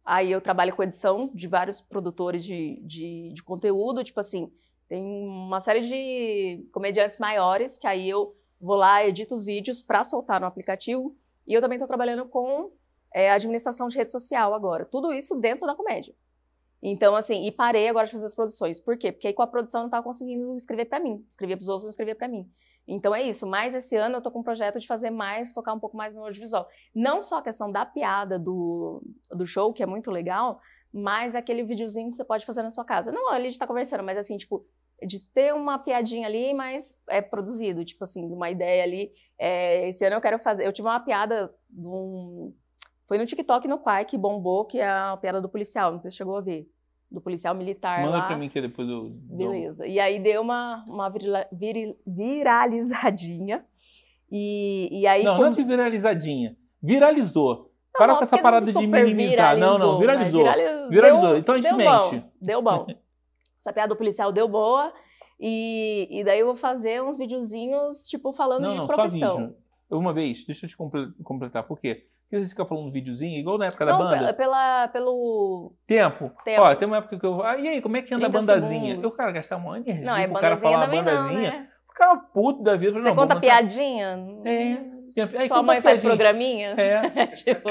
Aí eu trabalho com edição de vários produtores de, de, de conteúdo, tipo assim, tem uma série de comediantes maiores que aí eu vou lá, edito os vídeos para soltar no aplicativo. E eu também estou trabalhando com é, administração de rede social agora. Tudo isso dentro da comédia. Então, assim, e parei agora de fazer as produções. Por quê? Porque aí com a produção eu não estava conseguindo escrever para mim. Escrevia para os outros, não escrevia para mim. Então é isso. Mas esse ano eu tô com um projeto de fazer mais, focar um pouco mais no audiovisual. Não só a questão da piada do, do show, que é muito legal, mas aquele videozinho que você pode fazer na sua casa. Não ali de estar conversando, mas assim, tipo, de ter uma piadinha ali, mas é produzido, tipo assim, uma ideia ali. É, esse ano eu quero fazer. Eu tive uma piada de um. Foi no TikTok no Quai que bombou, que é a piada do policial, não sei se chegou a ver. Do policial militar manda lá. pra mim que depois eu. Beleza. E aí deu uma, uma virila- viri- viralizadinha. E, e aí. Não, como- não é de viralizadinha. Viralizou. Não, Para não, com essa parada de minimizar. Não, não, viralizou. mas virali- Viralizou. deu- Então a gente deu mente. Bom, deu bom. Essa piada do policial deu boa. E, e daí eu vou fazer uns videozinhos, tipo, falando Não, de não, só profissão. vídeo. Uma vez, deixa eu te comple- completar. Por quê? Porque você fica falando videozinho, igual na época da Não, banda. pe- pela, pelo. Tempo. Tempo. Ó, tem uma época que eu. Ah, e aí, como é que anda a 30 bandazinha? segundos. Eu, cara, gastar uma energia Não, é pro cara bandazinha falar também bandazinha. não, né? Ficava puto da vida. Você não, conta piadinha? É. Aí Sua conta mãe faz piadinha. programinha? É. tipo,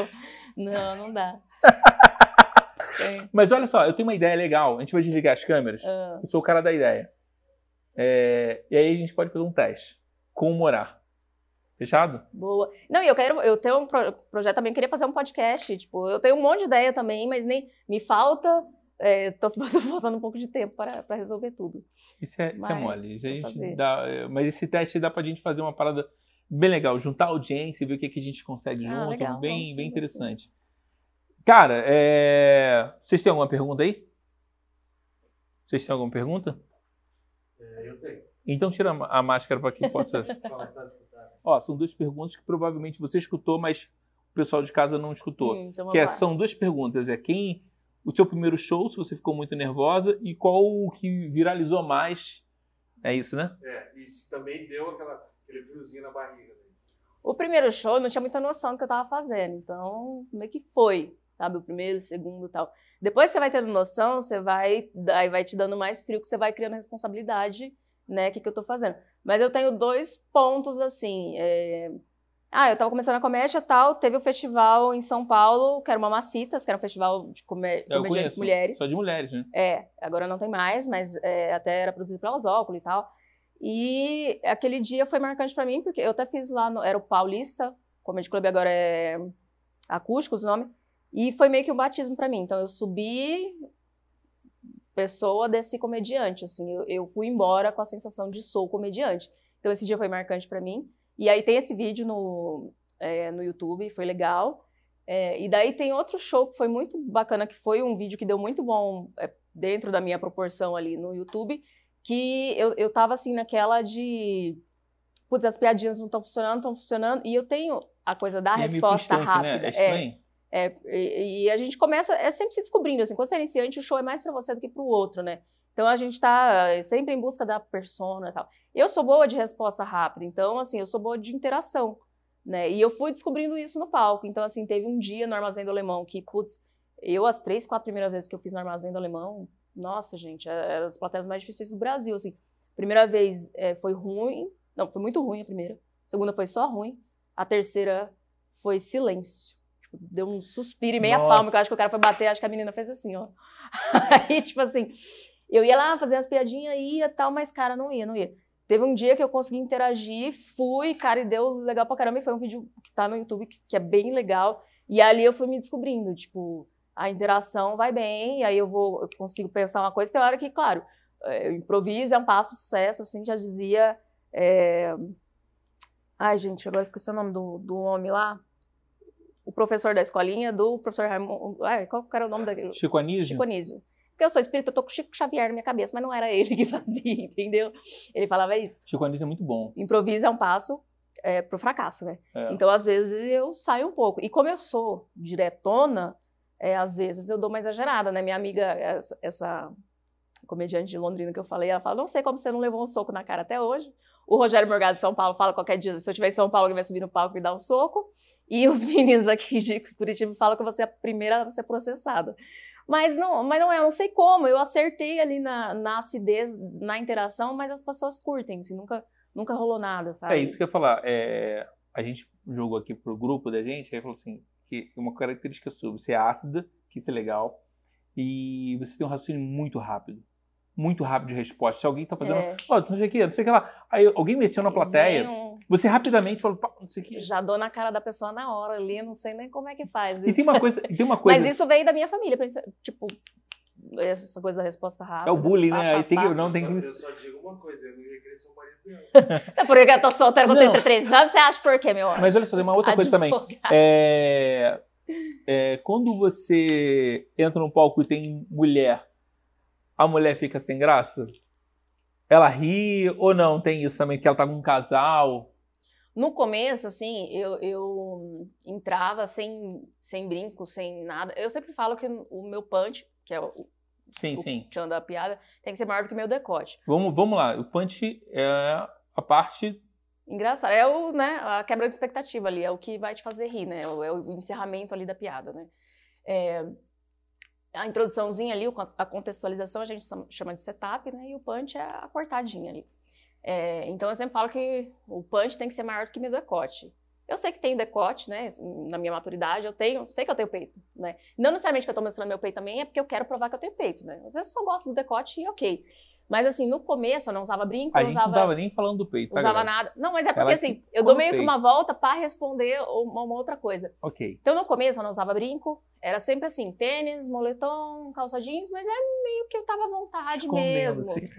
não, não dá. Mas olha só, eu tenho uma ideia legal. A gente vai desligar as câmeras. Ah, Eu sou o cara da ideia. É, E aí a gente pode fazer um teste. Com humorar. Fechado? boa. Não, e eu quero, eu tenho um pro- projeto também, queria fazer um podcast. Tipo, eu tenho um monte de ideia também, mas nem me falta. É, tô, tô faltando um pouco de tempo para para resolver tudo. Isso é, isso é Mas, mole. A gente dá- é, mas esse teste dá pra gente fazer uma parada bem legal. Juntar a audiência e ver o que, que a gente consegue Ah, junto. legal. bem, Vamos sim, bem interessante. Cara, é, vocês têm alguma pergunta aí? Vocês têm alguma pergunta? É, eu tenho. Então tira a máscara para que possa. Ó, são duas perguntas que provavelmente você escutou, mas o pessoal de casa não escutou. Hum, então que é- são duas perguntas. É quem o seu primeiro show, se você ficou muito nervosa, e qual o que viralizou mais. É isso, né? É, e se também deu aquela, aquele friozinho na barriga. Né? O primeiro show eu não tinha muita noção do que eu tava fazendo, então como é que foi, sabe? O primeiro, o segundo e tal. Depois você vai tendo noção, você vai, aí vai te dando mais frio, que você vai criando responsabilidade, né? O que, que eu tô fazendo. Mas eu tenho dois pontos, assim. é, Ah, eu tava começando a comédia e tal, teve o festival em São Paulo, que era uma Macitas, que era um festival de comé- Eu comediantes conheço. mulheres. Só de mulheres, né? É, agora não tem mais, mas é, até era produzido pela Osóculo e tal. E aquele dia foi marcante pra mim, porque eu até fiz lá, no, era o Paulista, Comedy Club agora é Acústicos o nome, e foi meio que um batismo pra mim. Então eu subi pessoa desse comediante, assim, eu, eu fui embora com a sensação de sou comediante. Então esse dia foi marcante pra mim. E aí tem esse vídeo no, é, no YouTube, foi legal. É, e daí tem outro show que foi muito bacana, que foi um vídeo que deu muito bom é, dentro da minha proporção ali no YouTube, que eu, eu tava assim naquela de. Putz, as piadinhas não estão funcionando, estão funcionando, e eu tenho a coisa da E resposta frustrante, rápida. Né? É É, é, e, e a gente começa, é sempre se descobrindo, assim, quando você é iniciante, o show é mais pra você do que pro outro, né? Então a gente tá eh, sempre em busca da persona e tal. Eu sou boa de resposta rápida, então, assim, eu sou boa de interação, né? E eu fui descobrindo isso no palco. Então, assim, teve um dia no Armazém do Alemão que, putz, eu, as três, quatro primeiras vezes que eu fiz no Armazém do Alemão, nossa, gente, é- eram as plateias mais difíceis do Brasil, assim. Primeira vez eh, foi ruim, não, foi muito ruim a primeira. Segunda foi só ruim. A terceira foi silêncio. Tipo, deu um suspiro e meia Nossa. palma, que eu acho que o cara foi bater, acho que a menina fez assim, ó. Aí, tipo assim, eu ia lá fazer as piadinhas, ia e tal, mas, cara, não ia, não ia. Teve um dia que eu consegui interagir, fui, cara, e deu legal pra caramba. E foi um vídeo que tá no YouTube, que, que é bem legal. E ali eu fui me descobrindo, tipo, a interação vai bem, e aí eu vou, eu consigo pensar uma coisa. Tem hora que, claro, eh, eu improviso, é um passo pro sucesso, assim, já dizia. é, Ai, gente, agora esqueci o nome do, do homem lá. O professor da escolinha, do professor Raimundo. Ai, qual era o nome daquele? Chico Anísio? Chico Anísio. Porque eu sou espírita, eu tô com Chico Xavier na minha cabeça, mas não era ele que fazia, entendeu? Ele falava isso. Chico Anísio é muito bom. Improviso é um passo é, pro fracasso, né? É. Então, às vezes, eu saio um pouco. E como eu sou diretona, é, às vezes eu dou uma exagerada, né? Minha amiga, essa, essa comediante de Londrina que eu falei, ela fala, não sei como você não levou um soco na cara até hoje. O Rogério Morgado de São Paulo fala qualquer dia, se eu estiver em São Paulo, alguém vai subir no palco e me dar um soco. E os meninos aqui de Curitiba falam que você é a primeira a ser processada. Mas não, mas não é, eu não sei como. Eu acertei ali na, na acidez, na interação, mas as pessoas curtem, assim, nunca, nunca rolou nada, sabe? É isso que eu ia falar. É, a gente jogou aqui pro grupo da gente, aí falou assim, que uma característica sua, você é ácida, que isso é legal, e você tem um raciocínio muito rápido. Muito rápido de resposta. Se alguém tá fazendo, É. ó, não sei o que, não sei o que lá. Aí alguém mexeu na plateia, um- você rapidamente falou, não sei o que. já dou na cara da pessoa na hora ali, não sei nem como é que faz E isso. tem uma coisa, e tem uma coisa. Mas isso veio da minha família, tipo, essa coisa da resposta rápida. É o bullying, pá, né? pá, Aí tem que- não, eu, tem só, que- eu só digo uma coisa, eu não ia querer ser o marido dela. É porque eu tô solteira com Não. 33 anos, você acha por quê, meu anjo? Mas olha só, tem uma outra coisa também. Advogado. É, é, quando você entra no palco e tem mulher, a mulher fica sem graça? Ela ri ou não? Tem isso também, que ela tá com um casal. No começo, assim, eu, eu entrava sem, sem brinco, sem nada. Eu sempre falo que o meu punch, que é o Sim, o sim. tchan da piada, tem que ser maior do que meu decote. Vamos, vamos lá. O punch é a parte. Engraçado. É o, né, a quebra de expectativa ali, é o que vai te fazer rir, né? É o, é o encerramento ali da piada, né? É, a introduçãozinha ali, a contextualização a gente chama de setup, né? E o punch é a cortadinha ali. É, então eu sempre falo que o punch tem que ser maior do que meu decote. Eu sei que tem decote, né? Na minha maturidade, eu tenho, sei que eu tenho peito, né? Não necessariamente que eu tô mostrando meu peito também, é porque eu quero provar que eu tenho peito, né? Às vezes eu só gosto do decote e ok. Mas assim, no começo eu não usava brinco, A não usava não tava nem falando do peito. tá, usava galera? nada. Não, mas é porque Ela assim, eu dou meio que uma volta para responder uma, uma outra coisa. Ok. Então no começo eu não usava brinco, era sempre assim, tênis, moletom, calça jeans, mas é meio que eu tava à vontade mesmo. assim.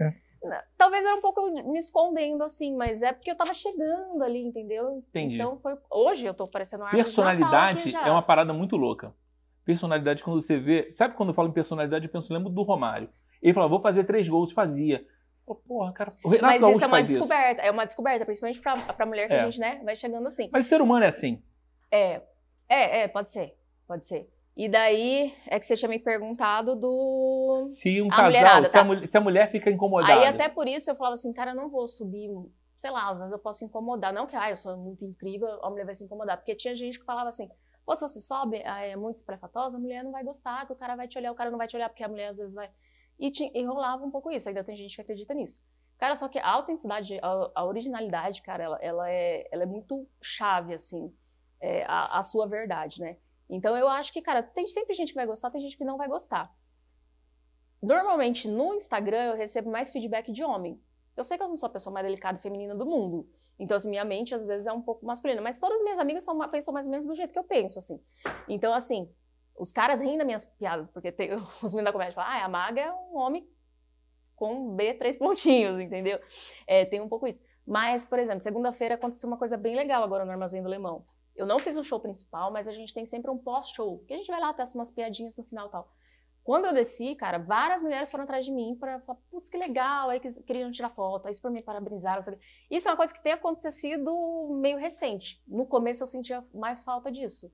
Talvez era um pouco me escondendo assim, mas é porque eu tava chegando ali, entendeu? Entendi. Então foi. Hoje eu tô parecendo uma Personalidade é uma parada muito louca. Personalidade, quando você vê. Sabe quando eu falo em personalidade, eu penso, lembro do Romário. Ele falava, vou fazer três gols, fazia. Porra, cara. Mas Gaúcho isso é uma descoberta, é uma descoberta, principalmente pra, pra mulher que É. a gente, né, vai chegando assim. Mas ser humano é assim. É, é, é, pode ser, pode ser. E daí é que você tinha me perguntado do. Se um A casal, mulherada, se, a tá. mulher, se a mulher fica incomodada. Aí até por isso eu falava assim, cara, eu não vou subir, sei lá, às vezes eu posso incomodar. Não que, ah, eu sou muito incrível, a mulher vai se incomodar. Porque tinha gente que falava assim, pô, se você sobe, ah, é muito esprefatosa, a mulher não vai gostar, que o cara vai te olhar, o cara não vai te olhar, porque a mulher às vezes vai. E, ti- e rolava um pouco isso, ainda tem gente que acredita nisso. Cara, só que a autenticidade, a, a originalidade, cara, ela, ela, é, ela é muito chave, assim, é, a, a sua verdade, né? Então eu acho que, cara, tem sempre gente que vai gostar, tem gente que não vai gostar. Normalmente no Instagram eu recebo mais feedback de homem. Eu sei que eu não sou a pessoa mais delicada e feminina do mundo. Então, assim, minha mente às vezes é um pouco masculina. Mas todas as minhas amigas são, pensam mais ou menos do jeito que eu penso, assim. Então, assim, os caras riem das minhas piadas, porque tem, os meninos da comédia falam, ah, a maga é um homem com B três pontinhos, entendeu? É, tem um pouco isso. Mas, por exemplo, segunda-feira aconteceu uma coisa bem legal agora no Armazém do Lemão. Eu não fiz o show principal, mas a gente tem sempre um pós-show, que a gente vai lá, testa umas piadinhas no final tal. Quando eu desci, cara, várias mulheres foram atrás de mim pra falar, putz, que legal, aí queriam tirar foto, aí me parabenizaram. Isso é uma coisa que tem acontecido meio recente. No começo eu sentia mais falta disso.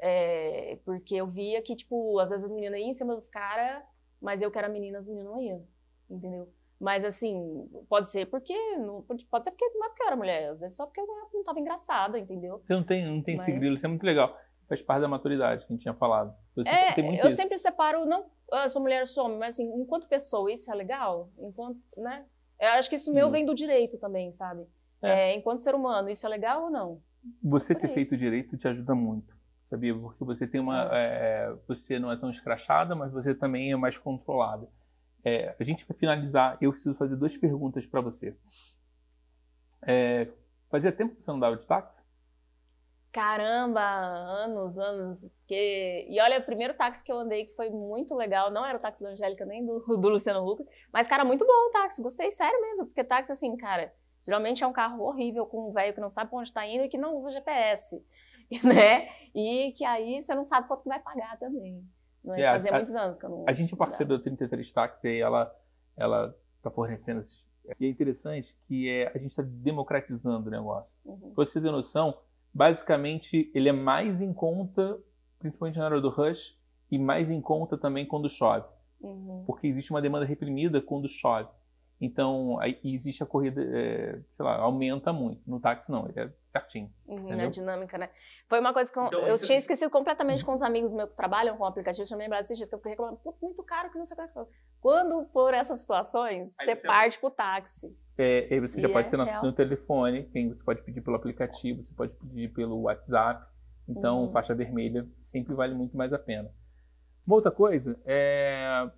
É, porque eu via que, tipo, às vezes as meninas iam em cima dos caras, mas eu que era menina, as meninas não iam, entendeu? Mas assim, pode ser porque. Não, pode ser porque não é porque eu era mulher, às vezes só porque eu não, não tava engraçada, entendeu? Você não tem, não tem Mas- grilo, isso é muito legal. Faz parte da maturidade que a gente tinha falado. Você tem É, muito eu isso. sempre separo, não, eu sou mulher, eu sou homem, mas assim, enquanto pessoa, isso é legal? Enquanto, né? Eu acho que isso meu vem do direito também, sabe? É. É, enquanto ser humano, isso é legal ou não? Você ter feito direito te ajuda muito, sabia? Porque você tem uma, é, você não é tão escrachada, mas você também é mais controlada. É, a gente vai finalizar. Eu preciso fazer duas perguntas para você. É, fazia tempo que você não dava de táxi? Caramba, anos, anos. Que... E olha, o primeiro táxi que eu andei que foi muito legal, não era o táxi da Angélica nem do, do Luciano Huck, mas, cara, muito bom o táxi, gostei sério mesmo, porque táxi, assim, cara, Geralmente é um carro horrível com um velho que não sabe pra onde está indo e que não usa GPS, né? E que aí você não sabe quanto vai pagar também. Mas É, a- fazia a- muitos anos que eu não. A gente é parceiro da 33 Táxi e ela ela está fornecendo esses. E é interessante que é, a gente está democratizando o negócio. Uhum. Pra você ter noção, basicamente ele é mais em conta, principalmente na hora do rush, e mais em conta também quando chove. Uhum. Porque existe uma demanda reprimida quando chove. Então, aí existe a corrida, é, sei lá, aumenta muito. No táxi não, ele é certinho. Uhum, Entendeu? na dinâmica, né? Foi uma coisa que eu, Então, eu tinha esquecido completamente com os amigos meus que trabalham com aplicativos, eu me lembrava desses dias, que eu fiquei reclamando, putz, muito caro, que não sei o que. Quando for essas situações, Aí você parte pro táxi. É, aí você já E pode é ter no, real. no telefone, tem, você pode pedir pelo aplicativo, você pode pedir pelo WhatsApp. Então, Uhum. faixa vermelha sempre vale muito mais a pena. Uma outra coisa é.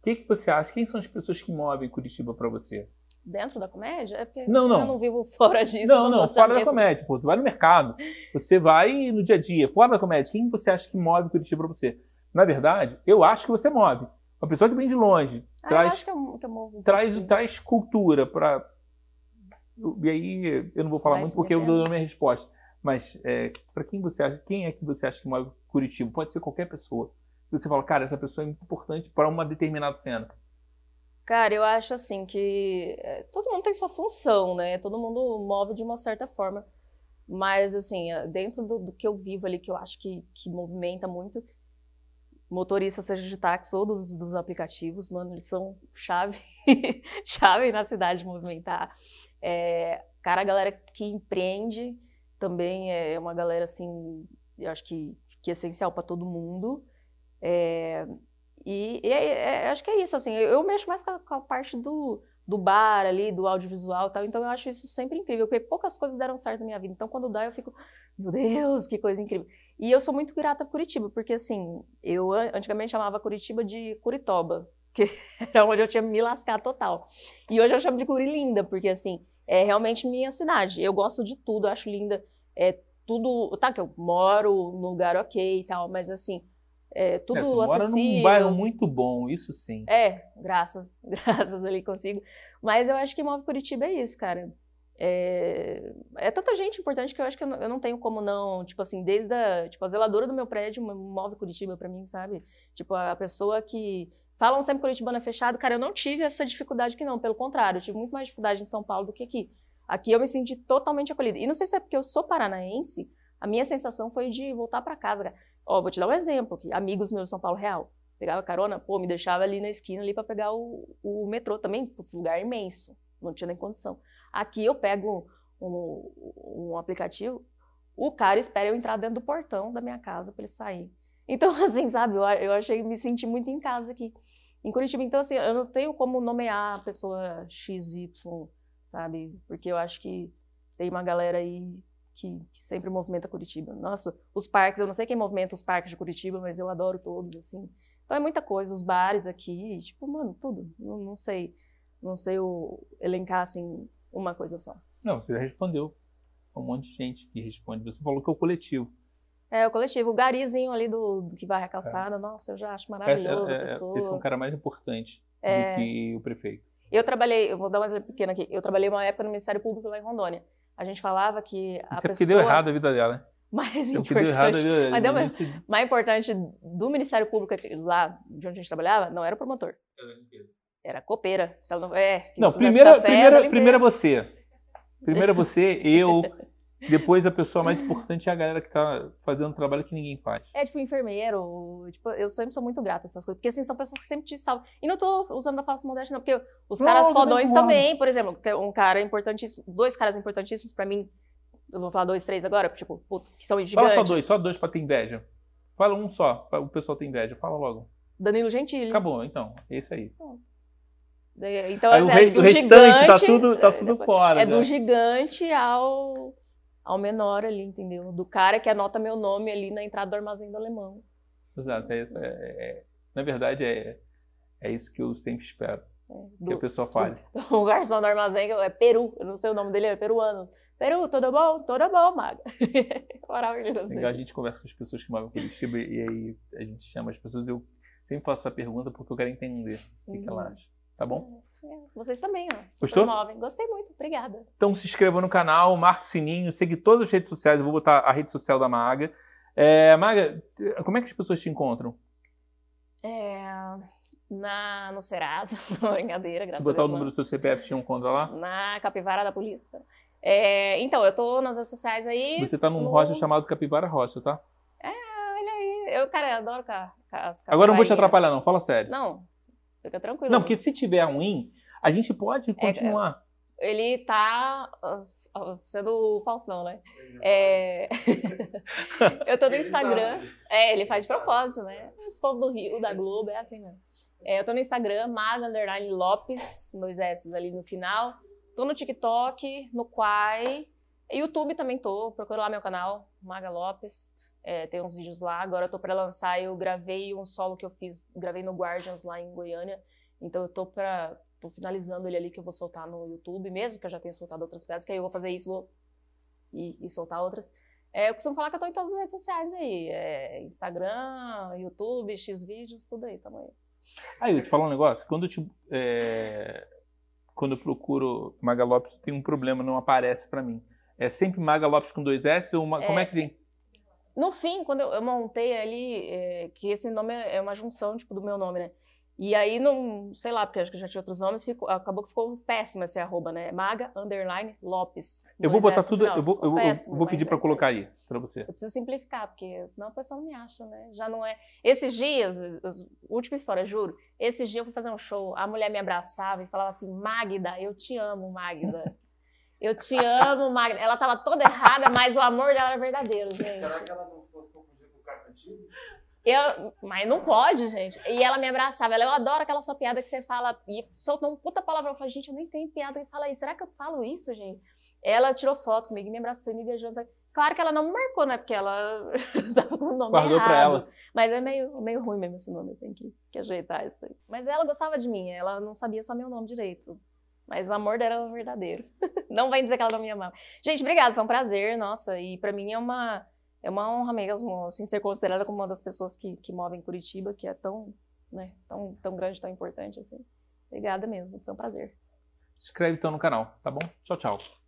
O que, que você acha? Quem são as pessoas que movem Curitiba para você? Dentro da comédia? É porque Não, não. eu não vivo fora disso. não, não, fora da comédia. Pô, você vai no mercado, você vai no dia a dia, fora da comédia. Quem você acha que move Curitiba para você? Na verdade, eu acho que você move. Uma pessoa que vem de longe, Ah, eu traz acho que eu, eu um traz, traz cultura para. E aí eu não vou falar Vai muito porque eu dou a minha resposta. Mas é, para quem você acha, quem é que você acha que move Curitiba? Pode ser qualquer pessoa. Você fala, cara, essa pessoa é importante para uma determinada cena. Cara, eu acho assim que é, todo mundo tem sua função, né? Todo mundo move de uma certa forma. Mas, assim, é, dentro do, do que eu vivo ali, que eu acho que, que movimenta muito, motorista, seja de táxi ou dos, dos aplicativos, mano, eles são chave, chave na cidade de movimentar. É, cara, a galera que empreende também é uma galera, assim, eu acho que, que é essencial para todo mundo. É, e, e é- é- acho que é isso, assim, eu, mexo mais com a, com a parte do, do bar ali, do audiovisual e tal, então eu acho isso sempre incrível, porque poucas coisas deram certo na minha vida, então quando dá eu fico, meu Deus, que coisa incrível. E eu sou muito grata por Curitiba, porque assim, eu an- antigamente chamava Curitiba de Curitoba, que era onde eu tinha me lascado total. E hoje eu chamo de Curilinda, porque assim, é realmente minha cidade, eu gosto de tudo, acho linda, é tudo, tá, que eu moro num lugar ok e tal, mas assim, é tudo É, tu mora acessível. num bairro muito bom, isso sim. É, graças, graças ali consigo. Mas eu acho que move Curitiba é isso, cara. É, é tanta gente importante que eu acho que eu não, eu não tenho como não, tipo assim, desde a, tipo, a zeladora do meu prédio move Curitiba pra mim, sabe? Tipo, a pessoa que falam sempre Curitibano é fechado, cara, eu não tive essa dificuldade aqui não, pelo contrário, eu tive muito mais dificuldade em São Paulo do que aqui. Aqui eu me senti totalmente acolhida. E não sei se é porque eu sou paranaense, a minha sensação foi de voltar pra casa. Ó, vou te dar um exemplo aqui, amigos meus de São Paulo Real pegava carona, pô, me deixava ali na esquina ali para pegar o, o metrô também, putz, lugar imenso, não tinha nem condição. Aqui eu pego um, um aplicativo, o cara espera eu entrar dentro do portão da minha casa para ele sair. Então, assim, sabe, eu, eu achei, me senti muito em casa aqui, em Curitiba. Então, assim, eu não tenho como nomear a pessoa XY, sabe, porque eu acho que tem uma galera aí que, que sempre movimenta Curitiba. Nossa, os parques, eu não sei quem movimenta os parques de Curitiba, mas eu adoro todos, assim. Então é muita coisa, os bares aqui, tipo, mano, tudo. Não, não sei, não sei o, elencar, assim, uma coisa só. Não, você já respondeu. Um monte de gente que responde. Você falou que é o coletivo. É, o coletivo, o garizinho ali do, do que vai a calçada, nossa, eu já acho maravilhoso Esse, a é, pessoa. esse é um cara mais importante É. do que o prefeito. Eu trabalhei, eu vou dar um exemplo pequeno aqui, eu trabalhei uma época no Ministério Público lá em Rondônia. A gente falava que a Isso é pessoa porque deu errado a vida dela. né? mais é errado importante, vida dela. Mas deu se- mais importante do Ministério Público lá de onde a gente trabalhava, não era o promotor, era a copeira. Não, é, Não, primeiro, café, é limpeza. você. Primeiro é você, eu. Depois a pessoa mais importante é a galera que tá fazendo um trabalho que ninguém faz. É tipo enfermeiro, tipo, eu sempre sou muito grata a essas coisas, porque assim, são pessoas que sempre te salvam. E não tô usando a falsa modéstia, não, porque os Não, caras fodões também, por exemplo, é um cara importantíssimo, dois caras importantíssimos pra mim, eu vou falar dois, três agora, tipo, putz, que são Fala gigantes. só dois, só dois pra ter inveja. Fala um só, pra o pessoal ter inveja. Fala logo. Danilo Gentili. Acabou, então. É isso aí. É, Então, Aí assim, o, é rei- do o restante tá gigante- tudo, tá tudo depois- fora. É do né? gigante ao, ao menor ali, entendeu? Do cara que anota meu nome ali na entrada do armazém do alemão. Exato. É isso, é- é- na verdade, é, é isso que eu sempre espero. Que a Do, pessoa fale. o garçom do armazém é Peru, eu não sei o nome dele, é peruano. Peru, tudo bom? Tudo bom, maga. Legal, a gente conversa com as pessoas que moram Curitiba e aí a gente chama as pessoas. Eu sempre faço essa pergunta porque eu quero entender o que, que ela Uhum. acha. Tá bom? Vocês também, ó. se Gostou? promovem. Gostei muito, obrigada. Então se inscreva no canal, marque o sininho, segue todas as redes sociais. Eu vou botar a rede social da Maga. É, Maga, como é que as pessoas te encontram? É, na, no Serasa, brincadeira, Se graças botar a o Deus. número do seu CPF, te encontra lá? Na Capivara da Polícia. É, então, eu tô nas redes sociais aí. Você tá num no- rocha chamado Capivara Rocha, tá? Olha aí, eu, cara, eu adoro ca, ca, as Agora eu não vou te atrapalhar, não. Fala sério. Não, fica tranquilo. Não, porque se tiver ruim, a gente pode continuar. Ele tá ah, ah, sendo o Faustão, né? É... eu tô no Instagram. É, ele faz de propósito, né? Esse povo do Rio, da Globo, é assim mesmo. É, eu tô no Instagram, Maga Underline Lopes, com dois S ali no final. Tô no TikTok, no Quai. YouTube também tô, procura lá meu canal, Maga Lopes. É, tem uns vídeos lá. Agora eu tô pra lançar, eu gravei um solo que eu fiz, gravei no Guardians lá em Goiânia. Então eu tô pra. tô finalizando ele ali que eu vou soltar no YouTube, mesmo que eu já tenha soltado outras peças, que aí eu vou fazer isso vou, e, e soltar outras. É, eu costumo falar que eu tô em todas as redes sociais aí. É, Instagram, YouTube, Xvideos, tudo aí, tamo aí. Aí, eu te falar um negócio. Quando eu, te, é, quando eu procuro Maga Lopes, tem um problema, não aparece pra mim. É sempre Maga Lopes com dois S ou uma, como é que tem? No fim, quando eu, eu montei ali, é, que esse nome é é uma junção, tipo, do meu nome, né? E aí, não, sei lá, porque acho que já tinha outros nomes, ficou- acabou que ficou péssimo esse arroba, né? Maga, underline, Lopes. Eu vou botar tudo, final. eu vou, eu vou, eu Péssimo, vou pedir é pra isso aí. colocar aí, pra você. Eu preciso simplificar, porque senão a pessoa não me acha, né? Já não é. Esses dias, última história, juro. Esses dias eu fui fazer um show, a mulher me abraçava e falava assim: Magda, eu te amo, Magda. Eu te amo, Magda. Ela tava toda errada, mas o amor dela era verdadeiro, gente. Será que ela não ficou se confundindo com o cara antigo? Eu, mas não pode, gente. E ela me abraçava. Ela, eu adoro aquela sua piada que você fala. E soltou um puta palavrão. Eu falei, gente, eu nem tenho piada que fala isso. Será que eu falo isso, gente? Ela tirou foto comigo, me abraçou e me beijou. Claro que ela não me marcou, né? Porque ela tava com o nome Guardou errado. pra ela. Mas é meio, meio ruim mesmo esse nome. Eu tenho que, que ajeitar isso aí. Mas ela gostava de mim. Ela não sabia só meu nome direito. Mas o amor dela era verdadeiro. Não vai dizer que ela não me amava. Gente, obrigada. Foi um prazer, nossa. E pra mim é uma, é uma honra mesmo, assim, ser considerada como uma das pessoas que, que movem Curitiba, que é tão, né, tão, tão grande, tão importante, assim. Obrigada mesmo. Foi um prazer. Se inscreve então no canal, tá bom? Tchau, tchau.